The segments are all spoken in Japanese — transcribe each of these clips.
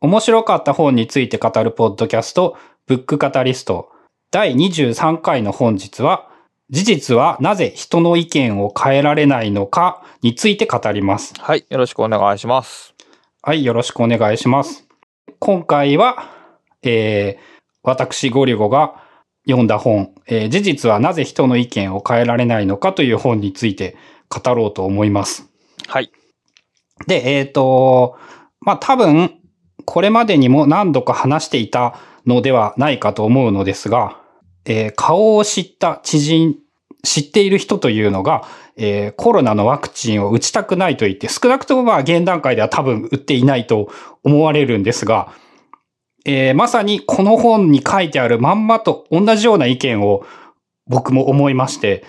面白かった本について語るポッドキャスト、ブックカタリスト。第23回の本日は、事実はなぜ人の意見を変えられないのかについて語ります。はい。よろしくお願いします。はい、よろしくお願いします。今回は、えー、私ゴリゴが読んだ本、えー事実はなぜ人の意見を変えられないのかという本について語ろうと思います。はい。で、えっ、と、まあ、多分、これまでにも何度か話していたのではないかと思うのですが、えー顔を知った知人、知っている人というのが、えーコロナのワクチンを打ちたくないと言って、少なくともまあ現段階では多分打っていないと思われるんですが、えーまさにこの本に書いてあるまんまと同じような意見を僕も思いまして、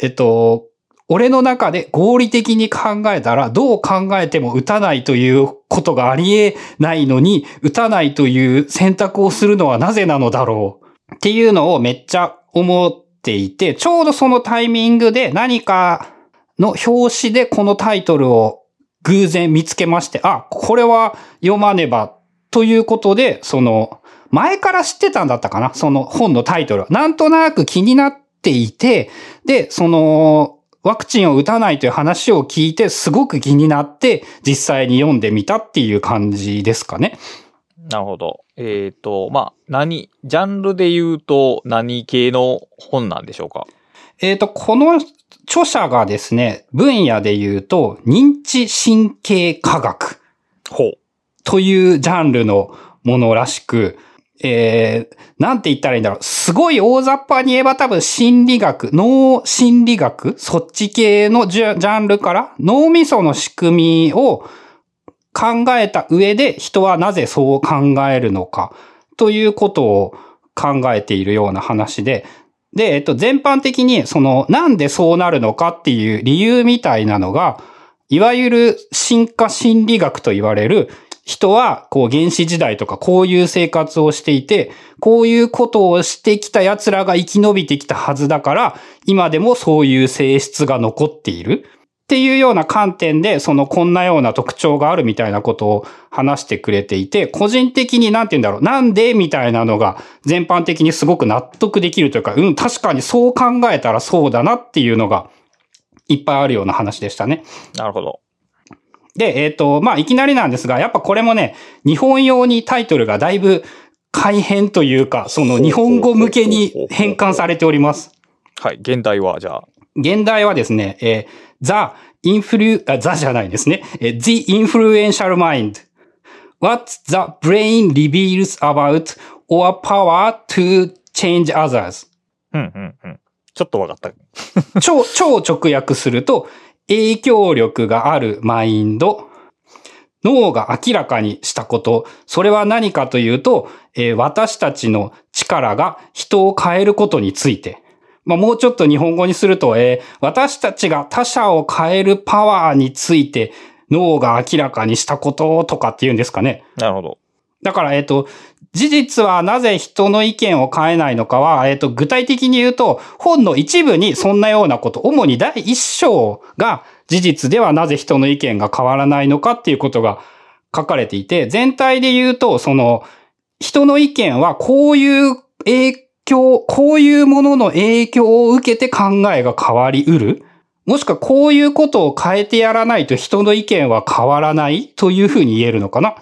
えっと、俺の中で合理的に考えたら、どう考えても打たないということがありえないのに、打たないという選択をするのはなぜなのだろうっていうのをめっちゃ思っていて、ちょうどそのタイミングで何かの表紙でこのタイトルを偶然見つけまして、あ、これは読まねばということで、その、前から知ってたんだったかなその本のタイトルは。なんとなく気になっていて、で、その、ワクチンを打たないという話を聞いて、すごく気になって、実際に読んでみたっていう感じですかね。なるほど。えっ、と、まあ、何、ジャンルで言うと何系の本なんでしょうか？えっ、と、この著者がですね、分野で言うと、認知神経科学ほう。というジャンルのものらしく、えー、なんて言ったらいいんだろう。すごい大雑把に言えば多分心理学、脳心理学、そっち系のジャジャンルから脳みその仕組みを考えた上で人はなぜそう考えるのかということを考えているような話で、で、えっと、全般的にそのなんでそうなるのかっていう理由みたいなのが、いわゆる進化心理学と言われる人は、こう原始時代とかこういう生活をしていて、こういうことをしてきた奴らが生き延びてきたはずだから、今でもそういう性質が残っている。っていうような観点で、そのこんなような特徴があるみたいなことを話してくれていて、個人的になんて言うんだろう、なんでみたいなのが全般的にすごく納得できるというか、うん、確かにそう考えたらそうだなっていうのがいっぱいあるような話でしたね。なるほど。で、えっ、と、まあ、いきなりなんですが、やっぱこれもね、日本用にタイトルがだいぶ改変というか、その日本語向けに変換されております。はい。現代は、じゃあ。現代はですね、えー The Influ、あ、The じゃないですね。えー The Influential Mind. What the brain reveals about or power to change others. うん、うん、うん。ちょっとわかった。超、超直訳すると、影響力があるマインド、脳が明らかにしたこと、それは何かというと、えー私たちの力が人を変えることについて。まあ、もうちょっと日本語にすると、えー私たちが他者を変えるパワーについて脳が明らかにしたこととかっていうんですかね。なるほど。だから、えっ、と、事実はなぜ人の意見を変えないのかは、えっ、と、具体的に言うと、本の一部にそんなようなこと、主に第一章が事実ではなぜ人の意見が変わらないのかっていうことが書かれていて、全体で言うと、その、人の意見はこういう影響、こういうものの影響を受けて考えが変わりうる。もしくはこういうことを変えてやらないと人の意見は変わらないというふうに言えるのかな。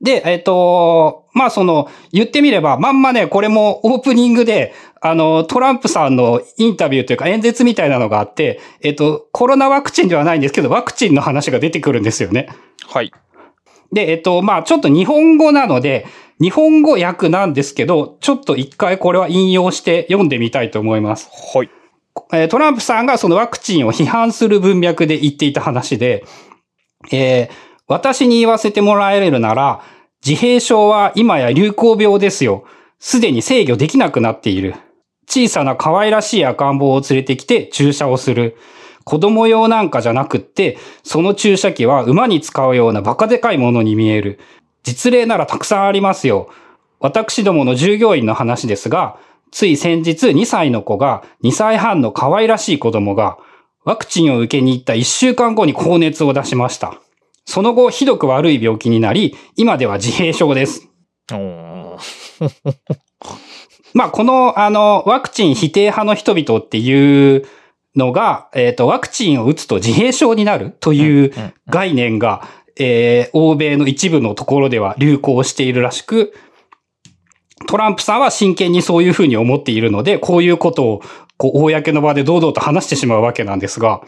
で、えっ、と、まあその、言ってみれば、まんまね、これもオープニングで、あの、トランプさんのインタビューというか演説みたいなのがあって、えっ、と、コロナワクチンではないんですけど、ワクチンの話が出てくるんですよね。はい。で、えっ、と、まあちょっと日本語なので、日本語訳なんですけど、ちょっと一回これは引用して読んでみたいと思います。はい。えートランプさんがそのワクチンを批判する文脈で言っていた話で、えー私に言わせてもらえるなら、自閉症は今や流行病ですよ。すでに制御できなくなっている。小さな可愛らしい赤ん坊を連れてきて注射をする。子供用なんかじゃなくって、その注射器は馬に使うようなバカでかいものに見える。実例ならたくさんありますよ。私どもの従業員の話ですが、つい先日2歳の子が2歳半の可愛らしい子供がワクチンを受けに行った1週間後に高熱を出しました。その後ひどく悪い病気になり、今では自閉症です。まあ、この、あの、ワクチン否定派の人々っていうのが、えっ、と、ワクチンを打つと自閉症になるといううん概念が、えー欧米の一部のところでは流行しているらしく、トランプさんは真剣にそういうふうに思っているので、こういうことを、こう、公の場で堂々と話してしまうわけなんですが、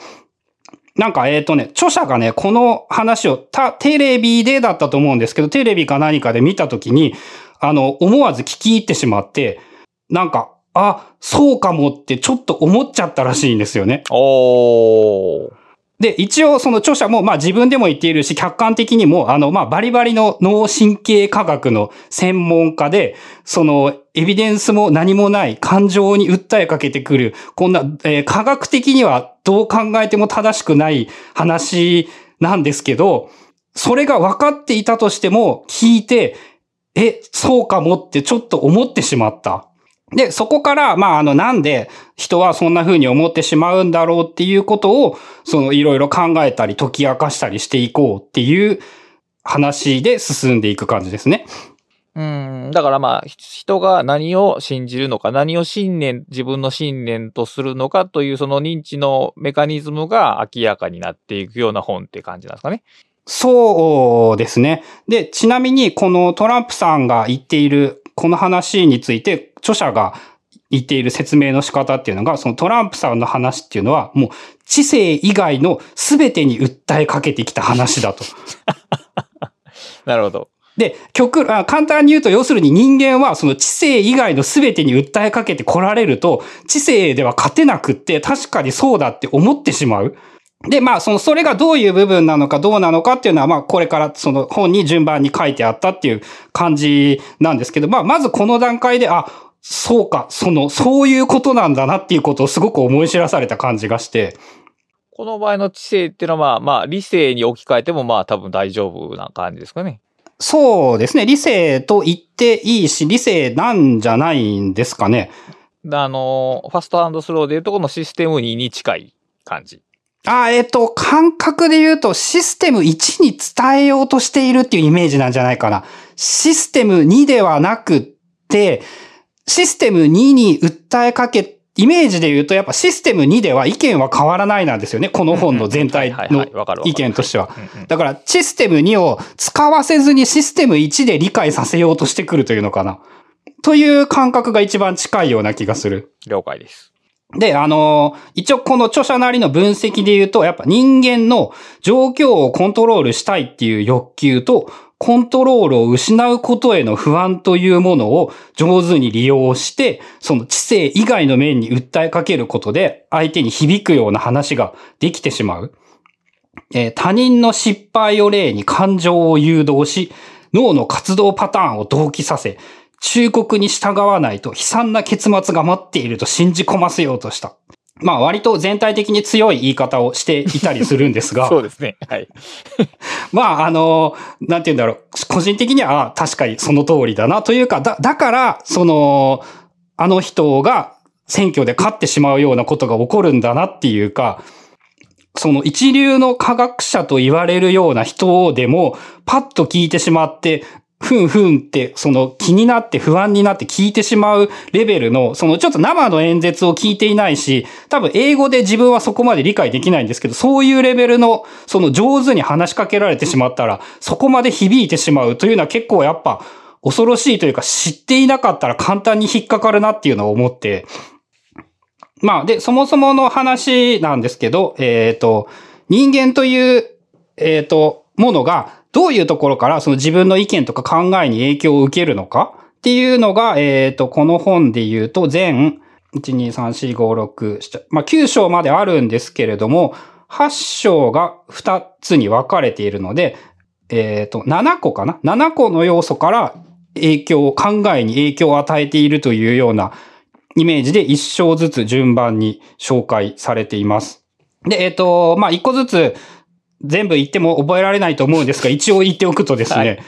なんか、えっ、とね、著者がね、この話を、た、テレビでだったと思うんですけど、テレビか何かで見たときに、あの、思わず聞き入ってしまって、なんか、あ、そうかもってちょっと思っちゃったらしいんですよね。おーで、一応その著者も、まあ自分でも言っているし、客観的にも、あの、まあバリバリの脳神経科学の専門家で、その、エビデンスも何もない感情に訴えかけてくる、こんな、えー科学的にはどう考えても正しくない話なんですけど、それが分かっていたとしても、聞いて、え、そうかもってちょっと思ってしまった。で、そこから、まあ、あの、なんで人はそんな風に思ってしまうんだろうっていうことを、その、いろいろ考えたり、解き明かしたりしていこうっていう話で進んでいく感じですね。うん、だからまあ、ひ人が何を信じるのか、何を信念、自分の信念とするのかというその認知のメカニズムが明らかになっていくような本って感じなんですかね。そうですね。で、ちなみに、このトランプさんが言っている、この話について、著者が言っている説明の仕方っていうのが、そのトランプさんの話っていうのは、もう知性以外の全てに訴えかけてきた話だと。なるほど。で、極、簡単に言うと、要するに人間はその知性以外の全てに訴えかけて来られると、知性では勝てなくって、確かにそうだって思ってしまう。で、まあ、その、それがどういう部分なのかどうなのかっていうのは、まあ、これからその本に順番に書いてあったっていう感じなんですけど、まあ、まずこの段階で、あ、そうか、その、そういうことなんだなっていうことをすごく思い知らされた感じがして、この場合の知性っていうのはまあ、まあ、理性に置き換えてもまあ多分大丈夫な感じですかね。そうですね、理性と言っていいし、理性なんじゃないんですかね。あの、ファストスローでいうとこのシステム2に近い感じ。あ、えっ、と、感覚で言うと、システム1に伝えようとしているっていうイメージなんじゃないかな。システム2ではなくって、システム2に訴えかけ、イメージで言うと、やっぱシステム2では意見は変わらないなんですよね。この本の全体の意見としては。だから、システム2を使わせずにシステム1で理解させようとしてくるというのかな。という感覚が一番近いような気がする。了解です。で、あのー一応この著者なりの分析で言うと、やっぱ人間の状況をコントロールしたいっていう欲求と、コントロールを失うことへの不安というものを上手に利用して、その知性以外の面に訴えかけることで、相手に響くような話ができてしまう。えー他人の失敗を例に感情を誘導し、脳の活動パターンを同期させ、忠告に従わないと悲惨な結末が待っていると信じ込ませようとした。まあ割と全体的に強い言い方をしていたりするんですが、そうですね。はい。まああの、なんて言うんだろう、個人的にはあ確かにその通りだなというか、だ、だから、その、あの人が選挙で勝ってしまうようなことが起こるんだなっていうか、その一流の科学者と言われるような人でも、パッと聞いてしまって、ふんふんって、その気になって不安になって聞いてしまうレベルの、そのちょっと生の演説を聞いていないし、多分英語で自分はそこまで理解できないんですけど、そういうレベルの、その上手に話しかけられてしまったら、そこまで響いてしまうというのは結構やっぱ恐ろしいというか知っていなかったら簡単に引っかかるなっていうのを思って、まあ、で、そもそもの話なんですけど、えっ、と、人間という、えっ、と、ものが、どういうところからその自分の意見とか考えに影響を受けるのか？っていうのが、えっ、と、この本で言うと、全、1、2、3、4、5、6、7、まあ、9章まであるんですけれども、8章が2つに分かれているので、えっ、と、7個かな ?7 個の要素から影響を、考えに影響を与えているというようなイメージで一章ずつ順番に紹介されています。で、えっ、と、まあ、一個ずつ全部言っても覚えられないと思うんですが、一応言っておくとですね、はい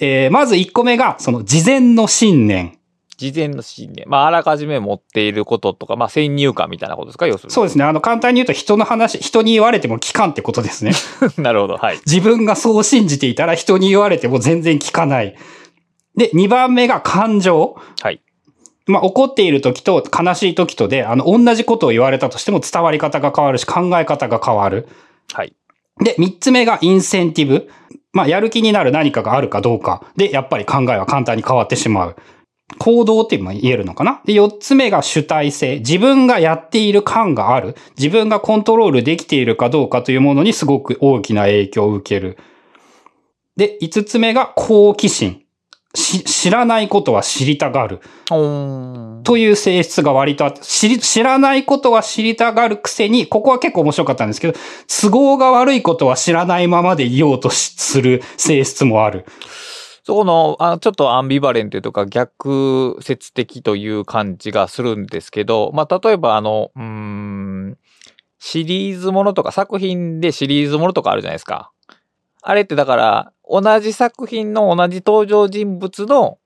えーまず一個目が、その事前の信念。事前の信念。まあ、あらかじめ持っていることとか、まあ、先入観みたいなことですか？要するに。そうですね。あの、簡単に言うと人の話、人に言われても聞かんってことですね。なるほど。はい。自分がそう信じていたら人に言われても全然聞かない。で、2番目が感情。はい。まあ、怒っている時と悲しい時とで、あの、同じことを言われたとしても伝わり方が変わるし、考え方が変わる。はい。で、三つ目がインセンティブ。まあ、やる気になる何かがあるかどうか。で、やっぱり考えは簡単に変わってしまう。行動っていうのも言えるのかな？で、四つ目が主体性。自分がやっている感がある。自分がコントロールできているかどうかというものにすごく大きな影響を受ける。で、五つ目が好奇心。し、知らないことは知りたがる。という性質が割とあって、知り、知らないことは知りたがるくせに、ここは結構面白かったんですけど、都合が悪いことは知らないままでいようとしする性質もある。そこの、あちょっとアンビバレントとか逆説的という感じがするんですけど、まあ、例えばあの、うーん、シリーズものとか作品でシリーズものとかあるじゃないですか。あれってだから、同じ作品の同じ登場人物の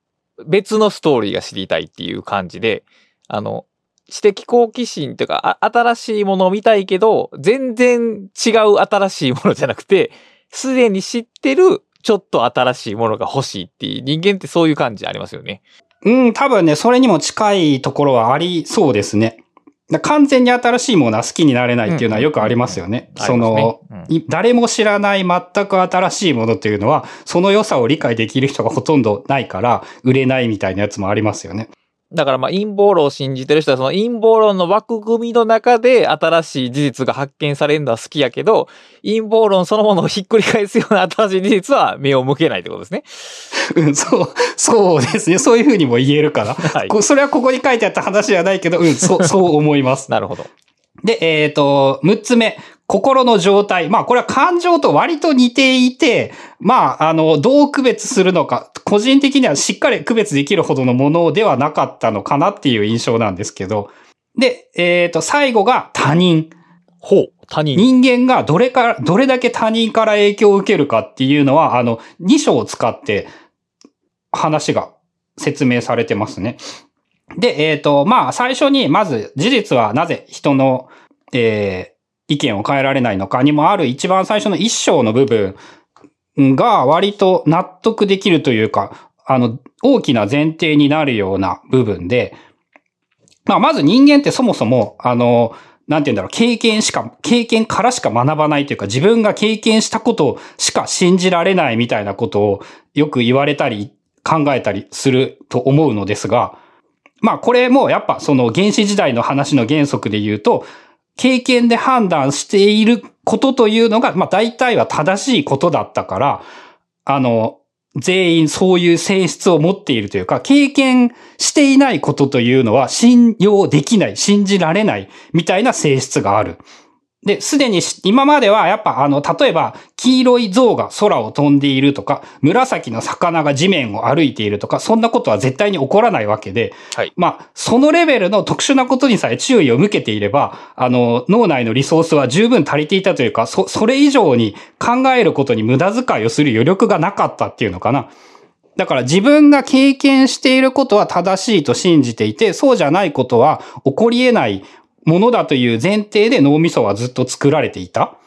別のストーリーが知りたいっていう感じで、あの、知的好奇心というか、新しいものを見たいけど、全然違う新しいものじゃなくて、すでに知ってるちょっと新しいものが欲しいっていう人間ってそういう感じありますよね。うん、多分ね、それにも近いところはありそうですね。だ完全に新しいものは好きになれないっていうのはよくありますよね。うんその、ありますねい誰も知らない全く新しいものっていうのは、その良さを理解できる人がほとんどないから、売れないみたいなやつもありますよね。だからまあ陰謀論を信じてる人はその陰謀論の枠組みの中で新しい事実が発見されるのは好きやけど、陰謀論そのものをひっくり返すような新しい事実は目を向けないってことですね。うん、そう、そうですね。そういうふうにも言えるかな。はい。こそれはここに書いてあった話じゃないけど、うん、そう、そう思います。なるほど。で、えっ、と、6つ目。心の状態。まあ、これは感情と割と似ていて、まあ、あの、どう区別するのか、個人的にはしっかり区別できるほどのものではなかったのかなっていう印象なんですけど。で、えっ、と、最後が他人。ほう。他人。人間がどれから、どれだけ他人から影響を受けるかっていうのは、あの、2章を使って話が説明されてますね。で、えっ、と、まあ、最初に、まず、事実はなぜ人の、えー意見を変えられないのかにもある一番最初の一章の部分が割と納得できるというか、あの、大きな前提になるような部分で、まあ、まず人間ってそもそも、あの、なんて言うんだろう、経験しか、経験からしか学ばないというか、自分が経験したことしか信じられないみたいなことをよく言われたり、考えたりすると思うのですが、まあこれもやっぱその原始時代の話の原則で言うと、経験で判断していることというのが、まあ大体は正しいことだったから、あの、全員そういう性質を持っているというか、経験していないことというのは信用できない、信じられないみたいな性質がある。で、すでにし今まではやっぱあの、例えば、黄色い象が空を飛んでいるとか、紫の魚が地面を歩いているとか、そんなことは絶対に起こらないわけで、はい。まあ、そのレベルの特殊なことにさえ注意を向けていれば、あの、脳内のリソースは十分足りていたというか、そ、それ以上に考えることに無駄遣いをする余力がなかったっていうのかな。だから自分が経験していることは正しいと信じていて、そうじゃないことは起こり得ないものだという前提で脳みそはずっと作られていた。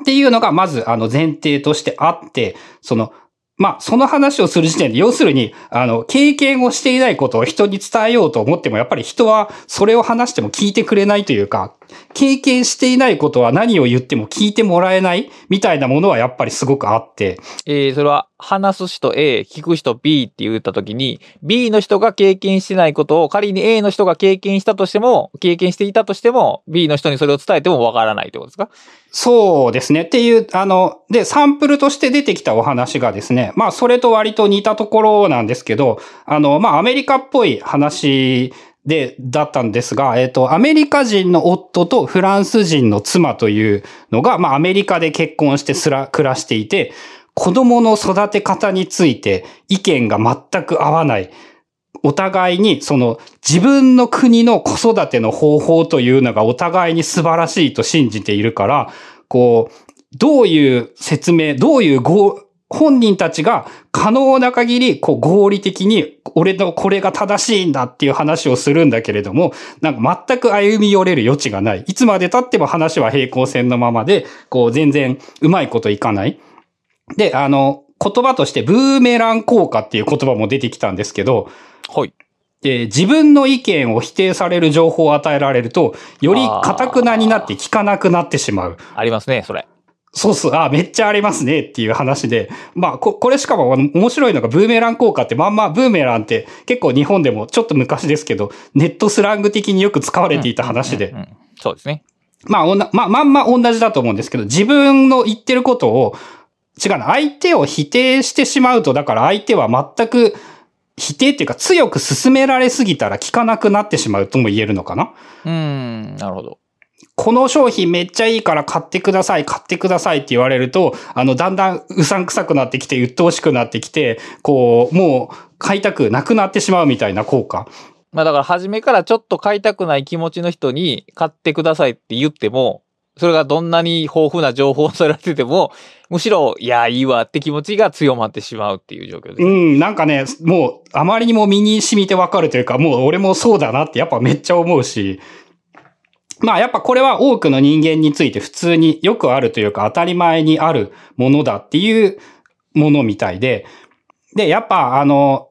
っていうのがまずあの前提としてあって、その、まあ、その話をする時点で、要するに、あの、経験をしていないことを人に伝えようと思っても、やっぱり人はそれを話しても聞いてくれないというか、経験していないことは何を言っても聞いてもらえないみたいなものはやっぱりすごくあって、えー、それは話す人 A、聞く人 B って言ったときに、B の人が経験してないことを仮に A の人が経験したとしても、経験していたとしても、B の人にそれを伝えてもわからないってことですか？そうですね。っていう、あの、で、サンプルとして出てきたお話がですね、まあ、それと割と似たところなんですけど、あの、まあ、アメリカっぽい話で、だったんですが、えっ、と、アメリカ人の夫とフランス人の妻というのが、まあ、アメリカで結婚してすら、暮らしていて、子供の育て方について意見が全く合わない。お互いに、その、自分の国の子育ての方法というのがお互いに素晴らしいと信じているから、こう、どういう説明、どういう合本人たちが可能な限り、こう合理的に、俺のこれが正しいんだっていう話をするんだけれども、なんか全く歩み寄れる余地がない。いつまで経っても話は平行線のままで、こう全然うまいこといかない。で、あの、言葉としてブーメラン効果っていう言葉も出てきたんですけど、はい。で、自分の意見を否定される情報を与えられると、より堅くなになって聞かなくなってしまう。ありますね、それ。そうそう、あ、めっちゃありますねっていう話で。まあ、こ、これしかも面白いのがブーメラン効果ってまんまブーメランって結構日本でもちょっと昔ですけど、ネットスラング的によく使われていた話で。そうですね。まあ、おな、まあ、まんま同じだと思うんですけど、自分の言ってることを、違うな、相手を否定してしまうと、だから相手は全く否定っていうか強く進められすぎたら効かなくなってしまうとも言えるのかなうん、なるほど。この商品めっちゃいいから買ってください、買ってくださいって言われると、あの、だんだんうさんくさくなってきて、鬱陶しくなってきて、こう、もう買いたくなくなってしまうみたいな効果。まあだから初めからちょっと買いたくない気持ちの人に買ってくださいって言っても、それがどんなに豊富な情報をされてても、むしろ、いや、いいわって気持ちが強まってしまうっていう状況です。うん、なんかね、もう、あまりにも身に染みてわかるというか、もう俺もそうだなってやっぱめっちゃ思うし、まあやっぱこれは多くの人間について普通によくあるというか当たり前にあるものだっていうものみたいで、で、やっぱあの、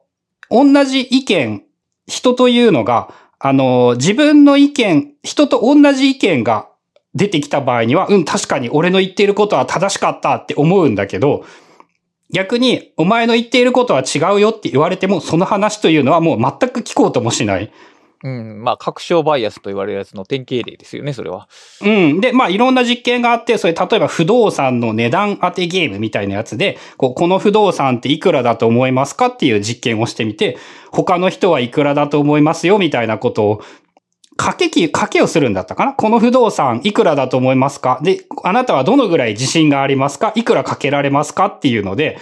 同じ意見、人というのが、あの、自分の意見、人と同じ意見が出てきた場合には、うん、確かに俺の言っていることは正しかったって思うんだけど、逆に、お前の言っていることは違うよって言われても、その話というのはもう全く聞こうともしない。うん。まあ、確証バイアスと言われるやつの典型例ですよね、それは。うん。で、まあ、いろんな実験があって、それ、例えば不動産の値段当てゲームみたいなやつで、こう、この不動産っていくらだと思いますかっていう実験をしてみて、他の人はいくらだと思いますよみたいなことを掛けき、掛けをするんだったかな？この不動産いくらだと思いますか？で、あなたはどのぐらい自信がありますか？いくらかけられますか？っていうので、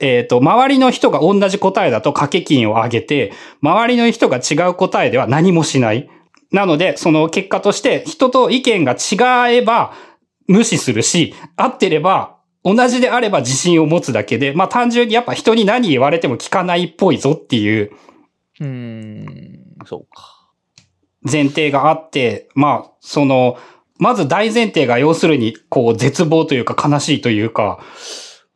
えっ、ー、と、周りの人が同じ答えだと掛け金を上げて、周りの人が違う答えでは何もしない。なので、その結果として人と意見が違えば無視するし、合ってれば同じであれば自信を持つだけで、まあ単純にやっぱ人に何言われても聞かないっぽいぞっていう。うーん、そうか。前提があって、まあ、その、まず大前提が要するに、こう、絶望というか悲しいというか。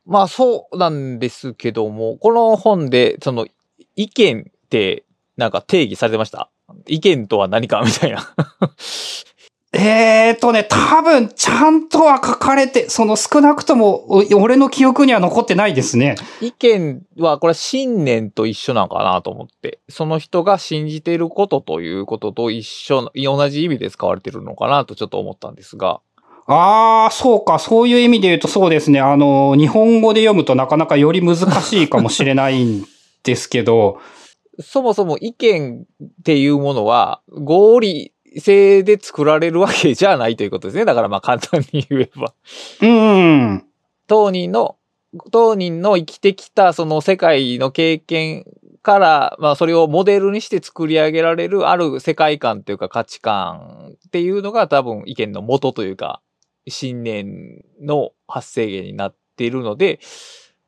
まあ、そうなんですけども、この本で、その、意見って、なんか定義されてました？意見とは何かみたいな えーとね、多分、ちゃんとは書かれて、その少なくとも、俺の記憶には残ってないですね。意見は、これ信念と一緒なのかなと思って。その人が信じていることということと一緒、同じ意味で使われてるのかなとちょっと思ったんですが。ああ、そうか。そういう意味で言うとそうですね。あの、日本語で読むとなかなかより難しいかもしれないんですけど。そもそも意見っていうものは、合理性で作られるわけじゃないということですね。だからまあ簡単に言えば。うん。当人の、当人の生きてきたその世界の経験から、まあそれをモデルにして作り上げられるある世界観というか価値観っていうのが多分意見の元というか、新年の発生源になっているので、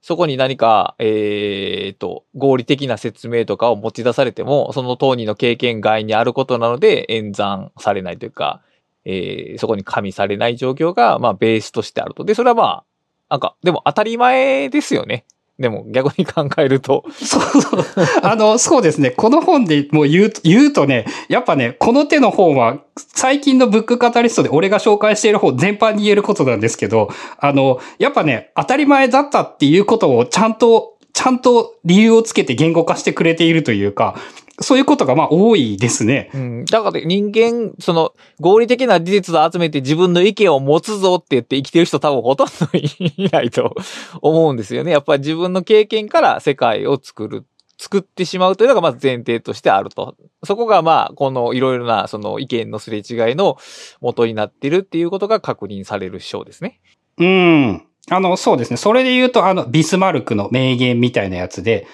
そこに何か、えー、と、合理的な説明とかを持ち出されても、その当人の経験外にあることなので演算されないというか、えー、そこに加味されない状況が、まあ、ベースとしてあると。で、それはまあ、なんか、でも当たり前ですよね。でも逆に考えると。そうそう。あの、そうですね。この本でもう言うと、言うとね、やっぱね、この手の本は、最近のブックカタリストで俺が紹介している本全般に言えることなんですけど、あの、やっぱね、当たり前だったっていうことをちゃんと、ちゃんと理由をつけて言語化してくれているというか、そういうことがまあ多いですね。うん。だから人間、その合理的な事実を集めて自分の意見を持つぞって言って生きてる人多分ほとんどいないと思うんですよね。やっぱり自分の経験から世界を作る。作ってしまうというのがまず前提としてあると。そこがまあ、このいろいろなその意見のすれ違いの元になっているっていうことが確認される章ですね。うん。あの、そうですね。それで言うと、あの、ビスマルクの名言みたいなやつで、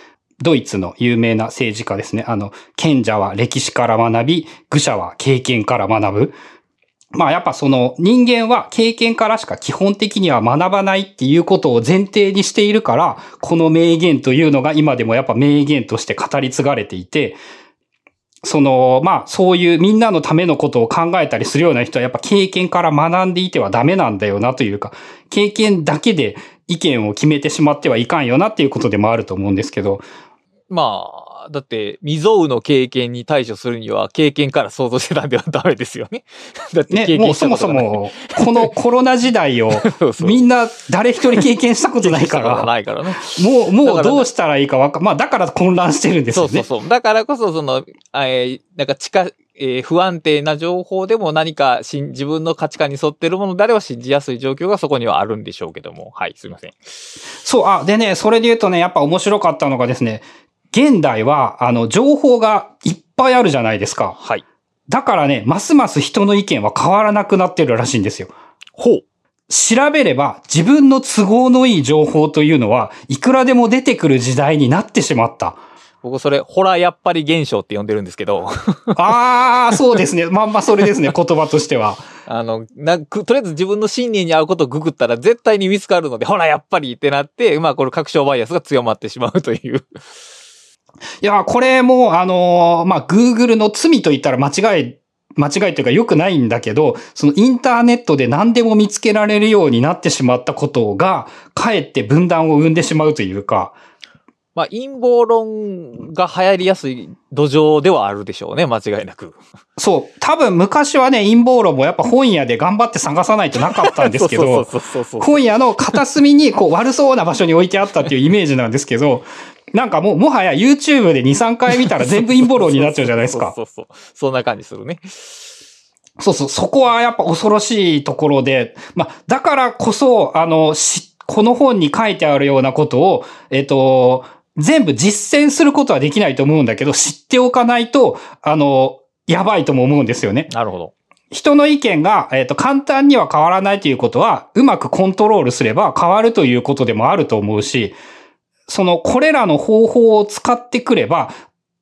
ドイツの有名な政治家ですね。あの、賢者は歴史から学び、愚者は経験から学ぶ。まあやっぱその人間は経験からしか基本的には学ばないっていうことを前提にしているから、この名言というのが今でもやっぱ名言として語り継がれていて、その、まあそういうみんなのためのことを考えたりするような人はやっぱ経験から学んでいてはダメなんだよなというか、経験だけで意見を決めてしまってはいかんよなっていうことでもあると思うんですけど。まあ、だって、未曾有の経験に対処するには、経験から想像してたんではダメですよね。だって経験したことない、ね、もうそもそも、このコロナ時代を、みんな誰一人経験したことないから。ないからね。もう、もうどうしたらいいかわか、まあだから混乱してるんですよね。そうそうそう。だからこそ、その、えー、なんか近、えー、不安定な情報でも何かしん自分の価値観に沿ってるものであれば信じやすい状況がそこにはあるんでしょうけども。はい、すいません。そう、あ、でね、それで言うとね、やっぱ面白かったのがですね、現代は、あの、情報がいっぱいあるじゃないですか。はい。だからね、ますます人の意見は変わらなくなってるらしいんですよ。ほう。調べれば自分の都合のいい情報というのはいくらでも出てくる時代になってしまった。僕それ、ホラーやっぱり現象って呼んでるんですけど。ああ、そうですね。まんまそれですね、言葉としては。あの、なとりあえず自分の信念に合うことをググったら絶対に見つかるので、ほら、やっぱりってなって、まあこれ確証バイアスが強まってしまうという。いや、これも、あのまあ、Google の罪と言ったら間違い、間違いというか良くないんだけど、そのインターネットで何でも見つけられるようになってしまったことが、かえって分断を生んでしまうというか、まあ、陰謀論が流行りやすい土壌ではあるでしょうね、間違いなく。そう。多分昔はね、陰謀論もやっぱ本屋で頑張って探さないとなかったんですけど、本屋の片隅にこう悪そうな場所に置いてあったっていうイメージなんですけど、なんかもう、もはや YouTube で2、3回見たら全部陰謀論になっちゃうじゃないですか。そうそうそうそんな感じするね。そうそう、そこはやっぱ恐ろしいところで、まあ、だからこそ、あの、し、この本に書いてあるようなことを、えっ、と、全部実践することはできないと思うんだけど、知っておかないと、あの、やばいとも思うんですよね。なるほど。人の意見が、えっ、と、簡単には変わらないということは、うまくコントロールすれば変わるということでもあると思うし、その、これらの方法を使ってくれば、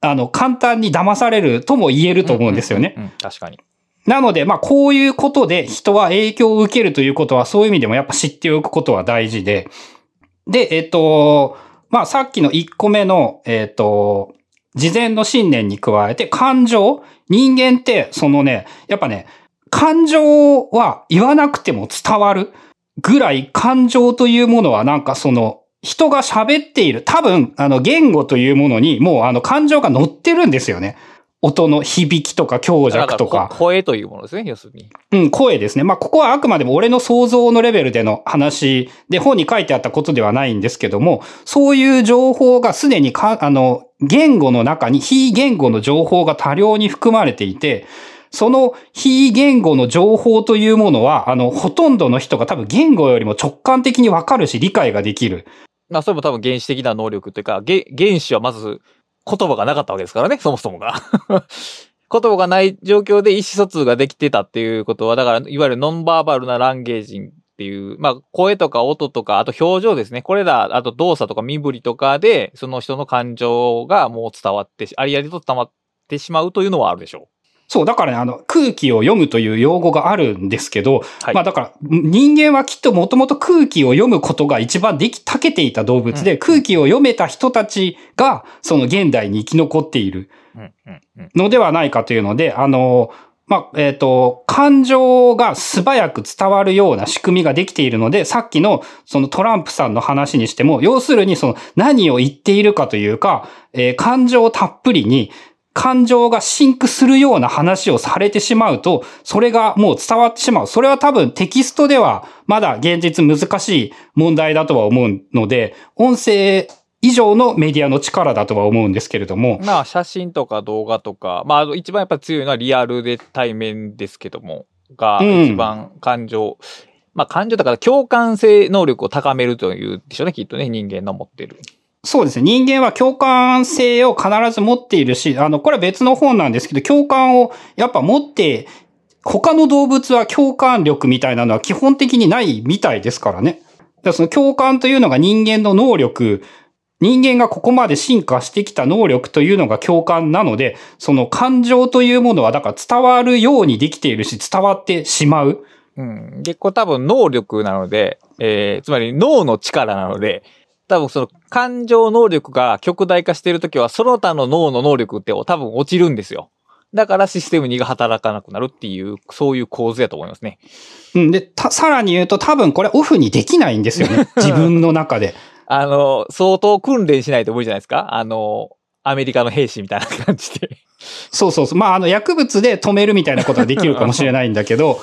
あの、簡単に騙されるとも言えると思うんですよね。うん、確かに。なので、まあ、こういうことで人は影響を受けるということは、そういう意味でもやっぱ知っておくことは大事で。で、えっ、と、まあ、さっきの1個目の、えっ、と、事前の信念に加えて、感情人間って、そのね、やっぱね、感情は言わなくても伝わるぐらい感情というものはなんかその人が喋っている、多分、あの、言語というものに、もう、あの、感情が乗ってるんですよね。音の響きとか強弱とか。声というものですね、要するに。うん、声ですね。まあ、ここはあくまでも俺の想像のレベルでの話で、本に書いてあったことではないんですけども、そういう情報がすでにか、あの、言語の中に非言語の情報が多量に含まれていて、その非言語の情報というものは、あの、ほとんどの人が多分言語よりも直感的にわかるし理解ができる。まあ、それも多分原始的な能力というか、原始はまず言葉がなかったわけですからね、そもそもが。言葉がない状況で意思疎通ができてたっていうことは、だから、いわゆるノンバーバルなランゲージっていう、まあ、声とか音とか、あと表情ですね。これら、あと動作とか身振りとかで、その人の感情がもう伝わって、ありありと伝わってしまうというのはあるでしょう。そう、だからね、あの、空気を読むという用語があるんですけど、はい、まあだから、人間はきっともともと空気を読むことが一番でき、たけていた動物で、うん、空気を読めた人たちが、その現代に生き残っているのではないかというので、あの、まあ、えっ、ー、と、感情が素早く伝わるような仕組みができているので、さっきのそのトランプさんの話にしても、要するにその何を言っているかというか、えー、感情たっぷりに、感情がシンクするような話をされてしまうと、それがもう伝わってしまう。それは多分テキストではまだ現実難しい問題だとは思うので、音声以上のメディアの力だとは思うんですけれども。まあ、写真とか動画とか、まあ、一番やっぱ強いのはリアルで対面ですけども、が一番感情、うん、まあ感情だから共感性能力を高めるというでしょうね、きっとね、人間の持ってる。そうですね。人間は共感性を必ず持っているし、あの、これは別の本なんですけど、共感をやっぱ持って、他の動物は共感力みたいなのは基本的にないみたいですからね。だからその共感というのが人間の能力人間がここまで進化してきた能力というのが共感なので、その感情というものはだから伝わるようにできているし、伝わってしまう。うん。結構多分能力なので、えー、つまり脳の力なので、多分その感情能力が極大化しているときは、その他の脳の能力って多分落ちるんですよ。だからシステム2が働かなくなるっていう、そういう構図やと思いますね。うん。で、た、さらに言うと多分これオフにできないんですよね。自分の中で。あの、相当訓練しないと無理じゃないですか？あの、アメリカの兵士みたいな感じで。そうそうそう。まあ、あの、薬物で止めるみたいなことはできるかもしれないんだけど、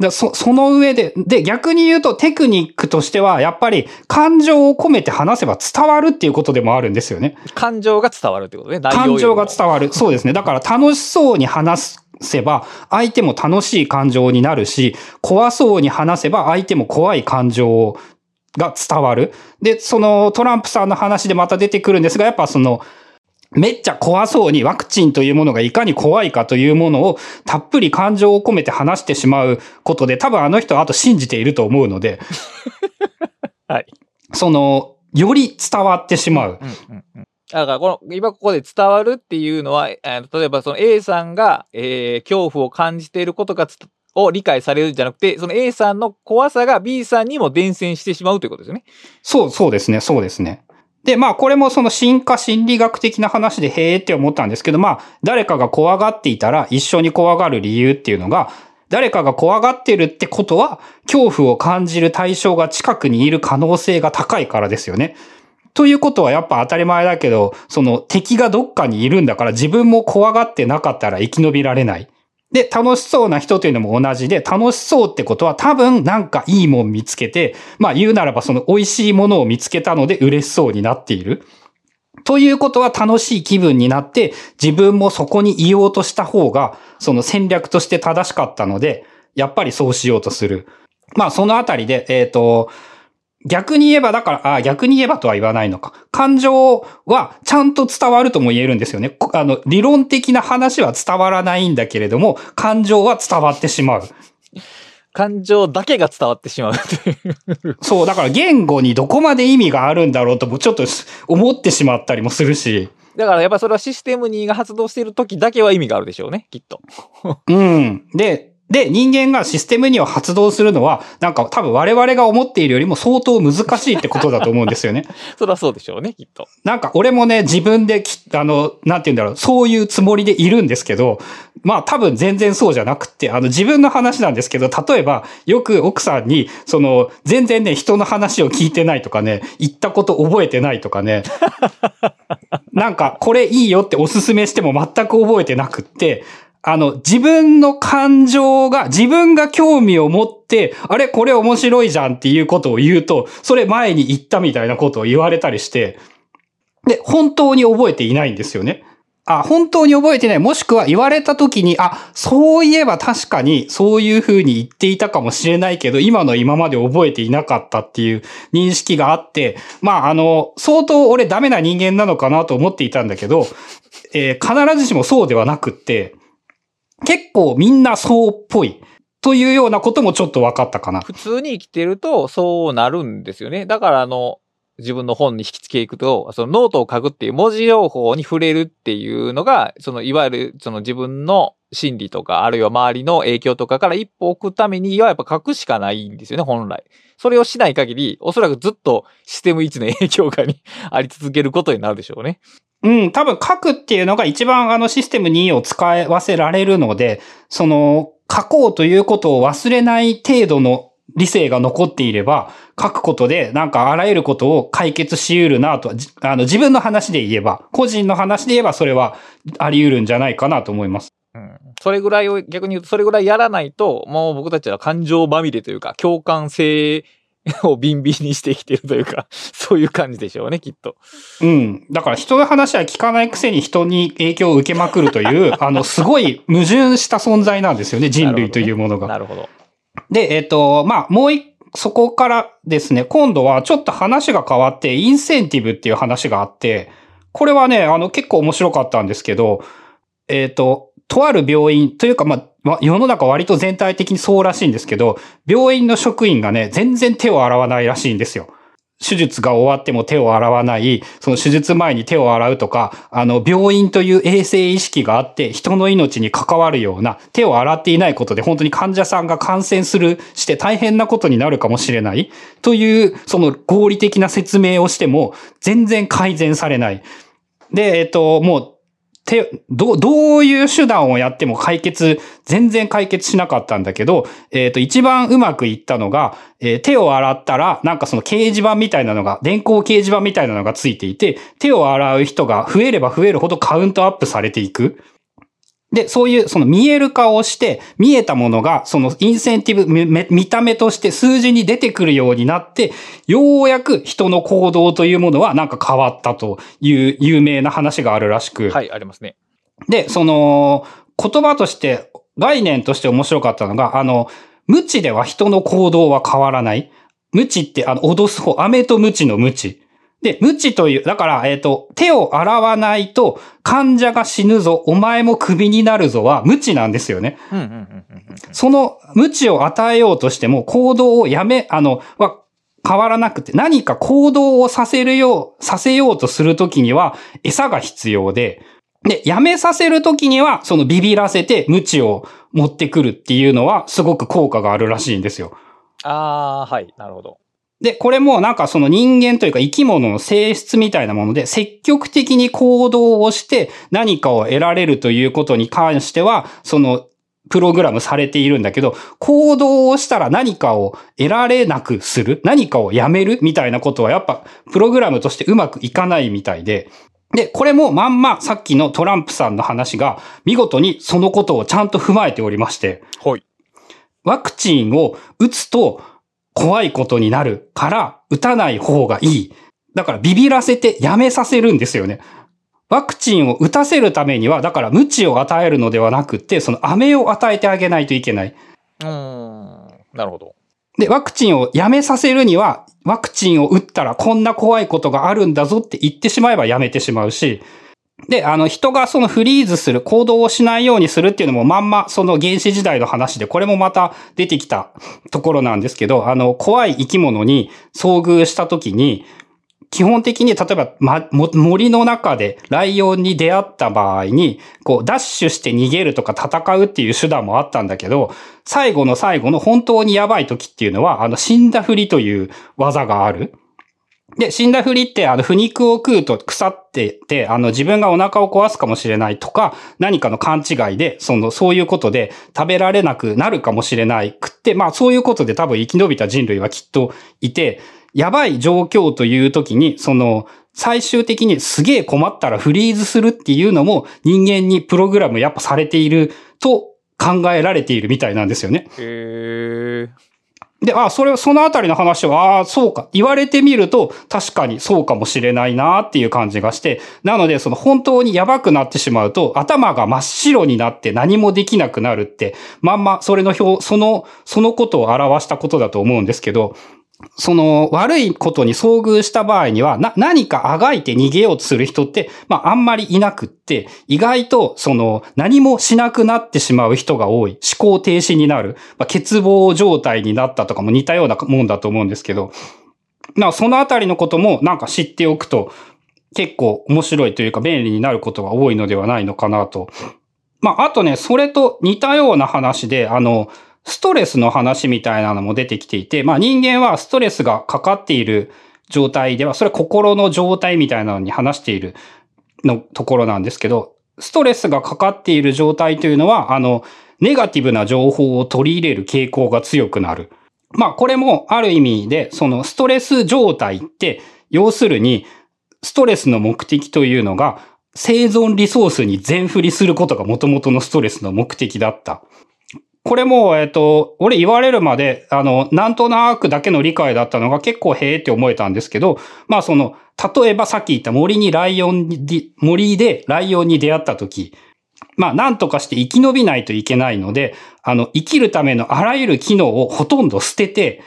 だそ、その上で、で、逆に言うとテクニックとしては、やっぱり感情を込めて話せば伝わるっていうことでもあるんですよね。感情が伝わるってことね。感情がわ伝わる。そうですね。だから楽しそうに話せば、相手も楽しい感情になるし、怖そうに話せば、相手も怖い感情が伝わる。で、そのトランプさんの話でまた出てくるんですが、やっぱその、めっちゃ怖そうにワクチンというものがいかに怖いかというものをたっぷり感情を込めて話してしまうことで多分あの人はあと信じていると思うので、はい。その、より伝わってしまう。うんうんうん。だから、この、今ここで伝わるっていうのは、えー例えばその A さんが、えー恐怖を感じていることがつを理解されるんじゃなくて、その A さんの怖さが B さんにも伝染してしまうということですよね。そう、そうですね、そうですね。で、まあ、これもその進化心理学的な話で、へーって思ったんですけど、まあ、誰かが怖がっていたら一緒に怖がる理由っていうのが、誰かが怖がってるってことは、恐怖を感じる対象が近くにいる可能性が高いからですよね。ということはやっぱ当たり前だけど、その敵がどっかにいるんだから自分も怖がってなかったら生き延びられない。で、楽しそうな人というのも同じで、楽しそうってことは多分なんかいいもん見つけて、まあ言うならばその美味しいものを見つけたので嬉しそうになっている。ということは楽しい気分になって、自分もそこにいようとした方が、その戦略として正しかったので、やっぱりそうしようとする。まあそのあたりで、えっ、と、逆に言えば、だから、あ逆に言えばとは言わないのか。感情はちゃんと伝わるとも言えるんですよね。こあの、理論的な話は伝わらないんだけれども、感情は伝わってしまう。感情だけが伝わってしまうという。そう、だから言語にどこまで意味があるんだろうともちょっと思ってしまったりもするし。だからやっぱそれはシステム2が発動している時だけは意味があるでしょうね、きっと。うん。で、で、人間がシステムにを発動するのは、なんか多分我々が思っているよりも相当難しいってことだと思うんですよね。それはそうでしょうね、きっと。なんか俺もね、自分でき、あの、なんて言うんだろう、そういうつもりでいるんですけど、まあ多分全然そうじゃなくて、あの自分の話なんですけど、例えばよく奥さんに、その、全然ね、人の話を聞いてないとかね、言ったこと覚えてないとかね、なんかこれいいよっておすすめしても全く覚えてなくって、あの、自分の感情が、自分が興味を持って、あれこれ面白いじゃんっていうことを言うと、それ前に言ったみたいなことを言われたりして、で、本当に覚えていないんですよね。あ、本当に覚えてない。もしくは言われた時に、あ、そういえば確かにそういう風に言っていたかもしれないけど、今の今まで覚えていなかったっていう認識があって、まあ、あの、相当俺ダメな人間なのかなと思っていたんだけど、えー必ずしもそうではなくって、結構みんなそうっぽい。というようなこともちょっと分かったかな。普通に生きてるとそうなるんですよね。だからあの、自分の本に引き付けいくと、そのノートを書くっていう文字情報に触れるっていうのが、そのいわゆるその自分の心理とか、あるいは周りの影響とかから一歩置くためにはやっぱ書くしかないんですよね、本来。それをしない限り、おそらくずっとシステム1の影響下に あり続けることになるでしょうね。うん、多分書くっていうのが一番あのシステム2を使わせられるので、その書こうということを忘れない程度の理性が残っていれば、書くことでなんかあらゆることを解決し得るなと、あの自分の話で言えば、個人の話で言えばそれはあり得るんじゃないかなと思います。うん。それぐらいを、逆に言うとそれぐらいやらないと、もう僕たちは感情まみれというか、共感性をビンビンにしてきてるというか、そういう感じでしょうね、きっと。うん。だから人の話は聞かないくせに人に影響を受けまくるという、あの、すごい矛盾した存在なんですよね、人類というものが。なるほど。で、えっ、と、まあ、もう一、そこからですね、今度はちょっと話が変わって、インセンティブっていう話があって、これはね、あの、結構面白かったんですけど、えっ、と、とある病院、というか、まあ、世の中割と全体的にそうらしいんですけど、病院の職員がね、全然手を洗わないらしいんですよ。手術が終わっても手を洗わない、その手術前に手を洗うとか、あの、病院という衛生意識があって、人の命に関わるような、手を洗っていないことで本当に患者さんが感染する、して大変なことになるかもしれない、という、その合理的な説明をしても、全然改善されない。で、えっと、もう、手、ど、どういう手段をやっても解決、全然解決しなかったんだけど、えっ、と、一番うまくいったのが、えー手を洗ったら、なんかその掲示板みたいなのが、電光掲示板みたいなのがついていて、手を洗う人が増えれば増えるほどカウントアップされていく。で、そういう、その見える化をして、見えたものが、そのインセンティブ、みめ見た目として数字に出てくるようになって、ようやく人の行動というものはなんか変わったという有名な話があるらしく。はい、ありますね。で、その、言葉として、概念として面白かったのが、あの、無知では人の行動は変わらない。無知って、あの、脅す方、飴と無知の無知。で、無知という、だから、えっ、と、手を洗わないと患者が死ぬぞ、お前もクビになるぞは無知なんですよね。その無知を与えようとしても行動をやめ、あの、は変わらなくて、何か行動をさせるよう、させようとするときには餌が必要で、で、やめさせるときには、そのビビらせて無知を持ってくるっていうのはすごく効果があるらしいんですよ。ああ、はい、なるほど。で、これもなんかその人間というか生き物の性質みたいなもので、積極的に行動をして何かを得られるということに関しては、その、プログラムされているんだけど、行動をしたら何かを得られなくする何かをやめるみたいなことはやっぱ、プログラムとしてうまくいかないみたいで、で、これもまんまさっきのトランプさんの話が見事にそのことをちゃんと踏まえておりまして、はい。ワクチンを打つと怖いことになるから打たない方がいい。だからビビらせてやめさせるんですよね。ワクチンを打たせるためには、だから無知を与えるのではなくって、その飴を与えてあげないといけない。うーん、なるほど。で、ワクチンをやめさせるには、ワクチンを打ったらこんな怖いことがあるんだぞって言ってしまえばやめてしまうし、で、あの、人がそのフリーズする、行動をしないようにするっていうのもまんまその原始時代の話で、これもまた出てきたところなんですけど、あの、怖い生き物に遭遇した時に、基本的に、例えば、ま、森の中でライオンに出会った場合に、こう、ダッシュして逃げるとか戦うっていう手段もあったんだけど、最後の最後の本当にやばい時っていうのは、あの、死んだふりという技がある。で、死んだふりって、あの、腐肉を食うと腐ってて、あの、自分がお腹を壊すかもしれないとか、何かの勘違いで、その、そういうことで食べられなくなるかもしれないくって、まあ、そういうことで多分生き延びた人類はきっといて、やばい状況という時に、その、最終的にすげえ困ったらフリーズするっていうのも人間にプログラムやっぱされていると考えられているみたいなんですよね。へえ。で、あ、それ、そのあたりの話は、ああ、そうか。言われてみると、確かにそうかもしれないなっていう感じがして、なので、その本当にやばくなってしまうと、頭が真っ白になって何もできなくなるって、まんま、それの表、その、そのことを表したことだと思うんですけど、その悪いことに遭遇した場合には、な、何かあがいて逃げようとする人って、まああんまりいなくって、意外とその何もしなくなってしまう人が多い。思考停止になる。まあ欠乏状態になったとかも似たようなもんだと思うんですけど、まあそのあたりのこともなんか知っておくと結構面白いというか便利になることが多いのではないのかなと。まああとね、それと似たような話で、あの、ストレスの話みたいなのも出てきていて、まあ人間はストレスがかかっている状態では、それは心の状態みたいなのに話しているのところなんですけど、ストレスがかかっている状態というのは、あの、ネガティブな情報を取り入れる傾向が強くなる。まあこれもある意味で、そのストレス状態って、要するに、ストレスの目的というのが、生存リソースに全振りすることが元々のストレスの目的だった。これも、えっ、と、俺言われるまで、あの、なんとなくだけの理解だったのが結構へーって思えたんですけど、まあその、例えばさっき言った森にライオンに、森でライオンに出会った時、まあなんとかして生き延びないといけないので、あの、生きるためのあらゆる機能をほとんど捨てて、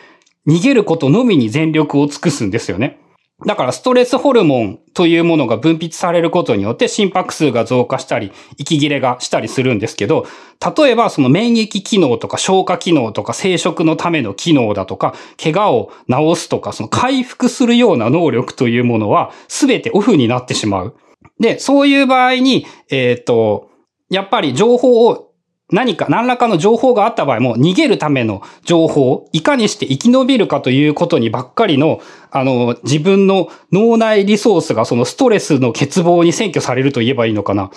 逃げることのみに全力を尽くすんですよね。だからストレスホルモンというものが分泌されることによって心拍数が増加したり、息切れがしたりするんですけど、例えばその免疫機能とか消化機能とか生殖のための機能だとか、怪我を治すとか、その回復するような能力というものは全てオフになってしまう。で、そういう場合に、えっ、と、やっぱり情報を何か、何らかの情報があった場合も、逃げるための情報を、いかにして生き延びるかということにばっかりの、あの、自分の脳内リソースがそのストレスの欠乏に占拠されると言えばいいのかな。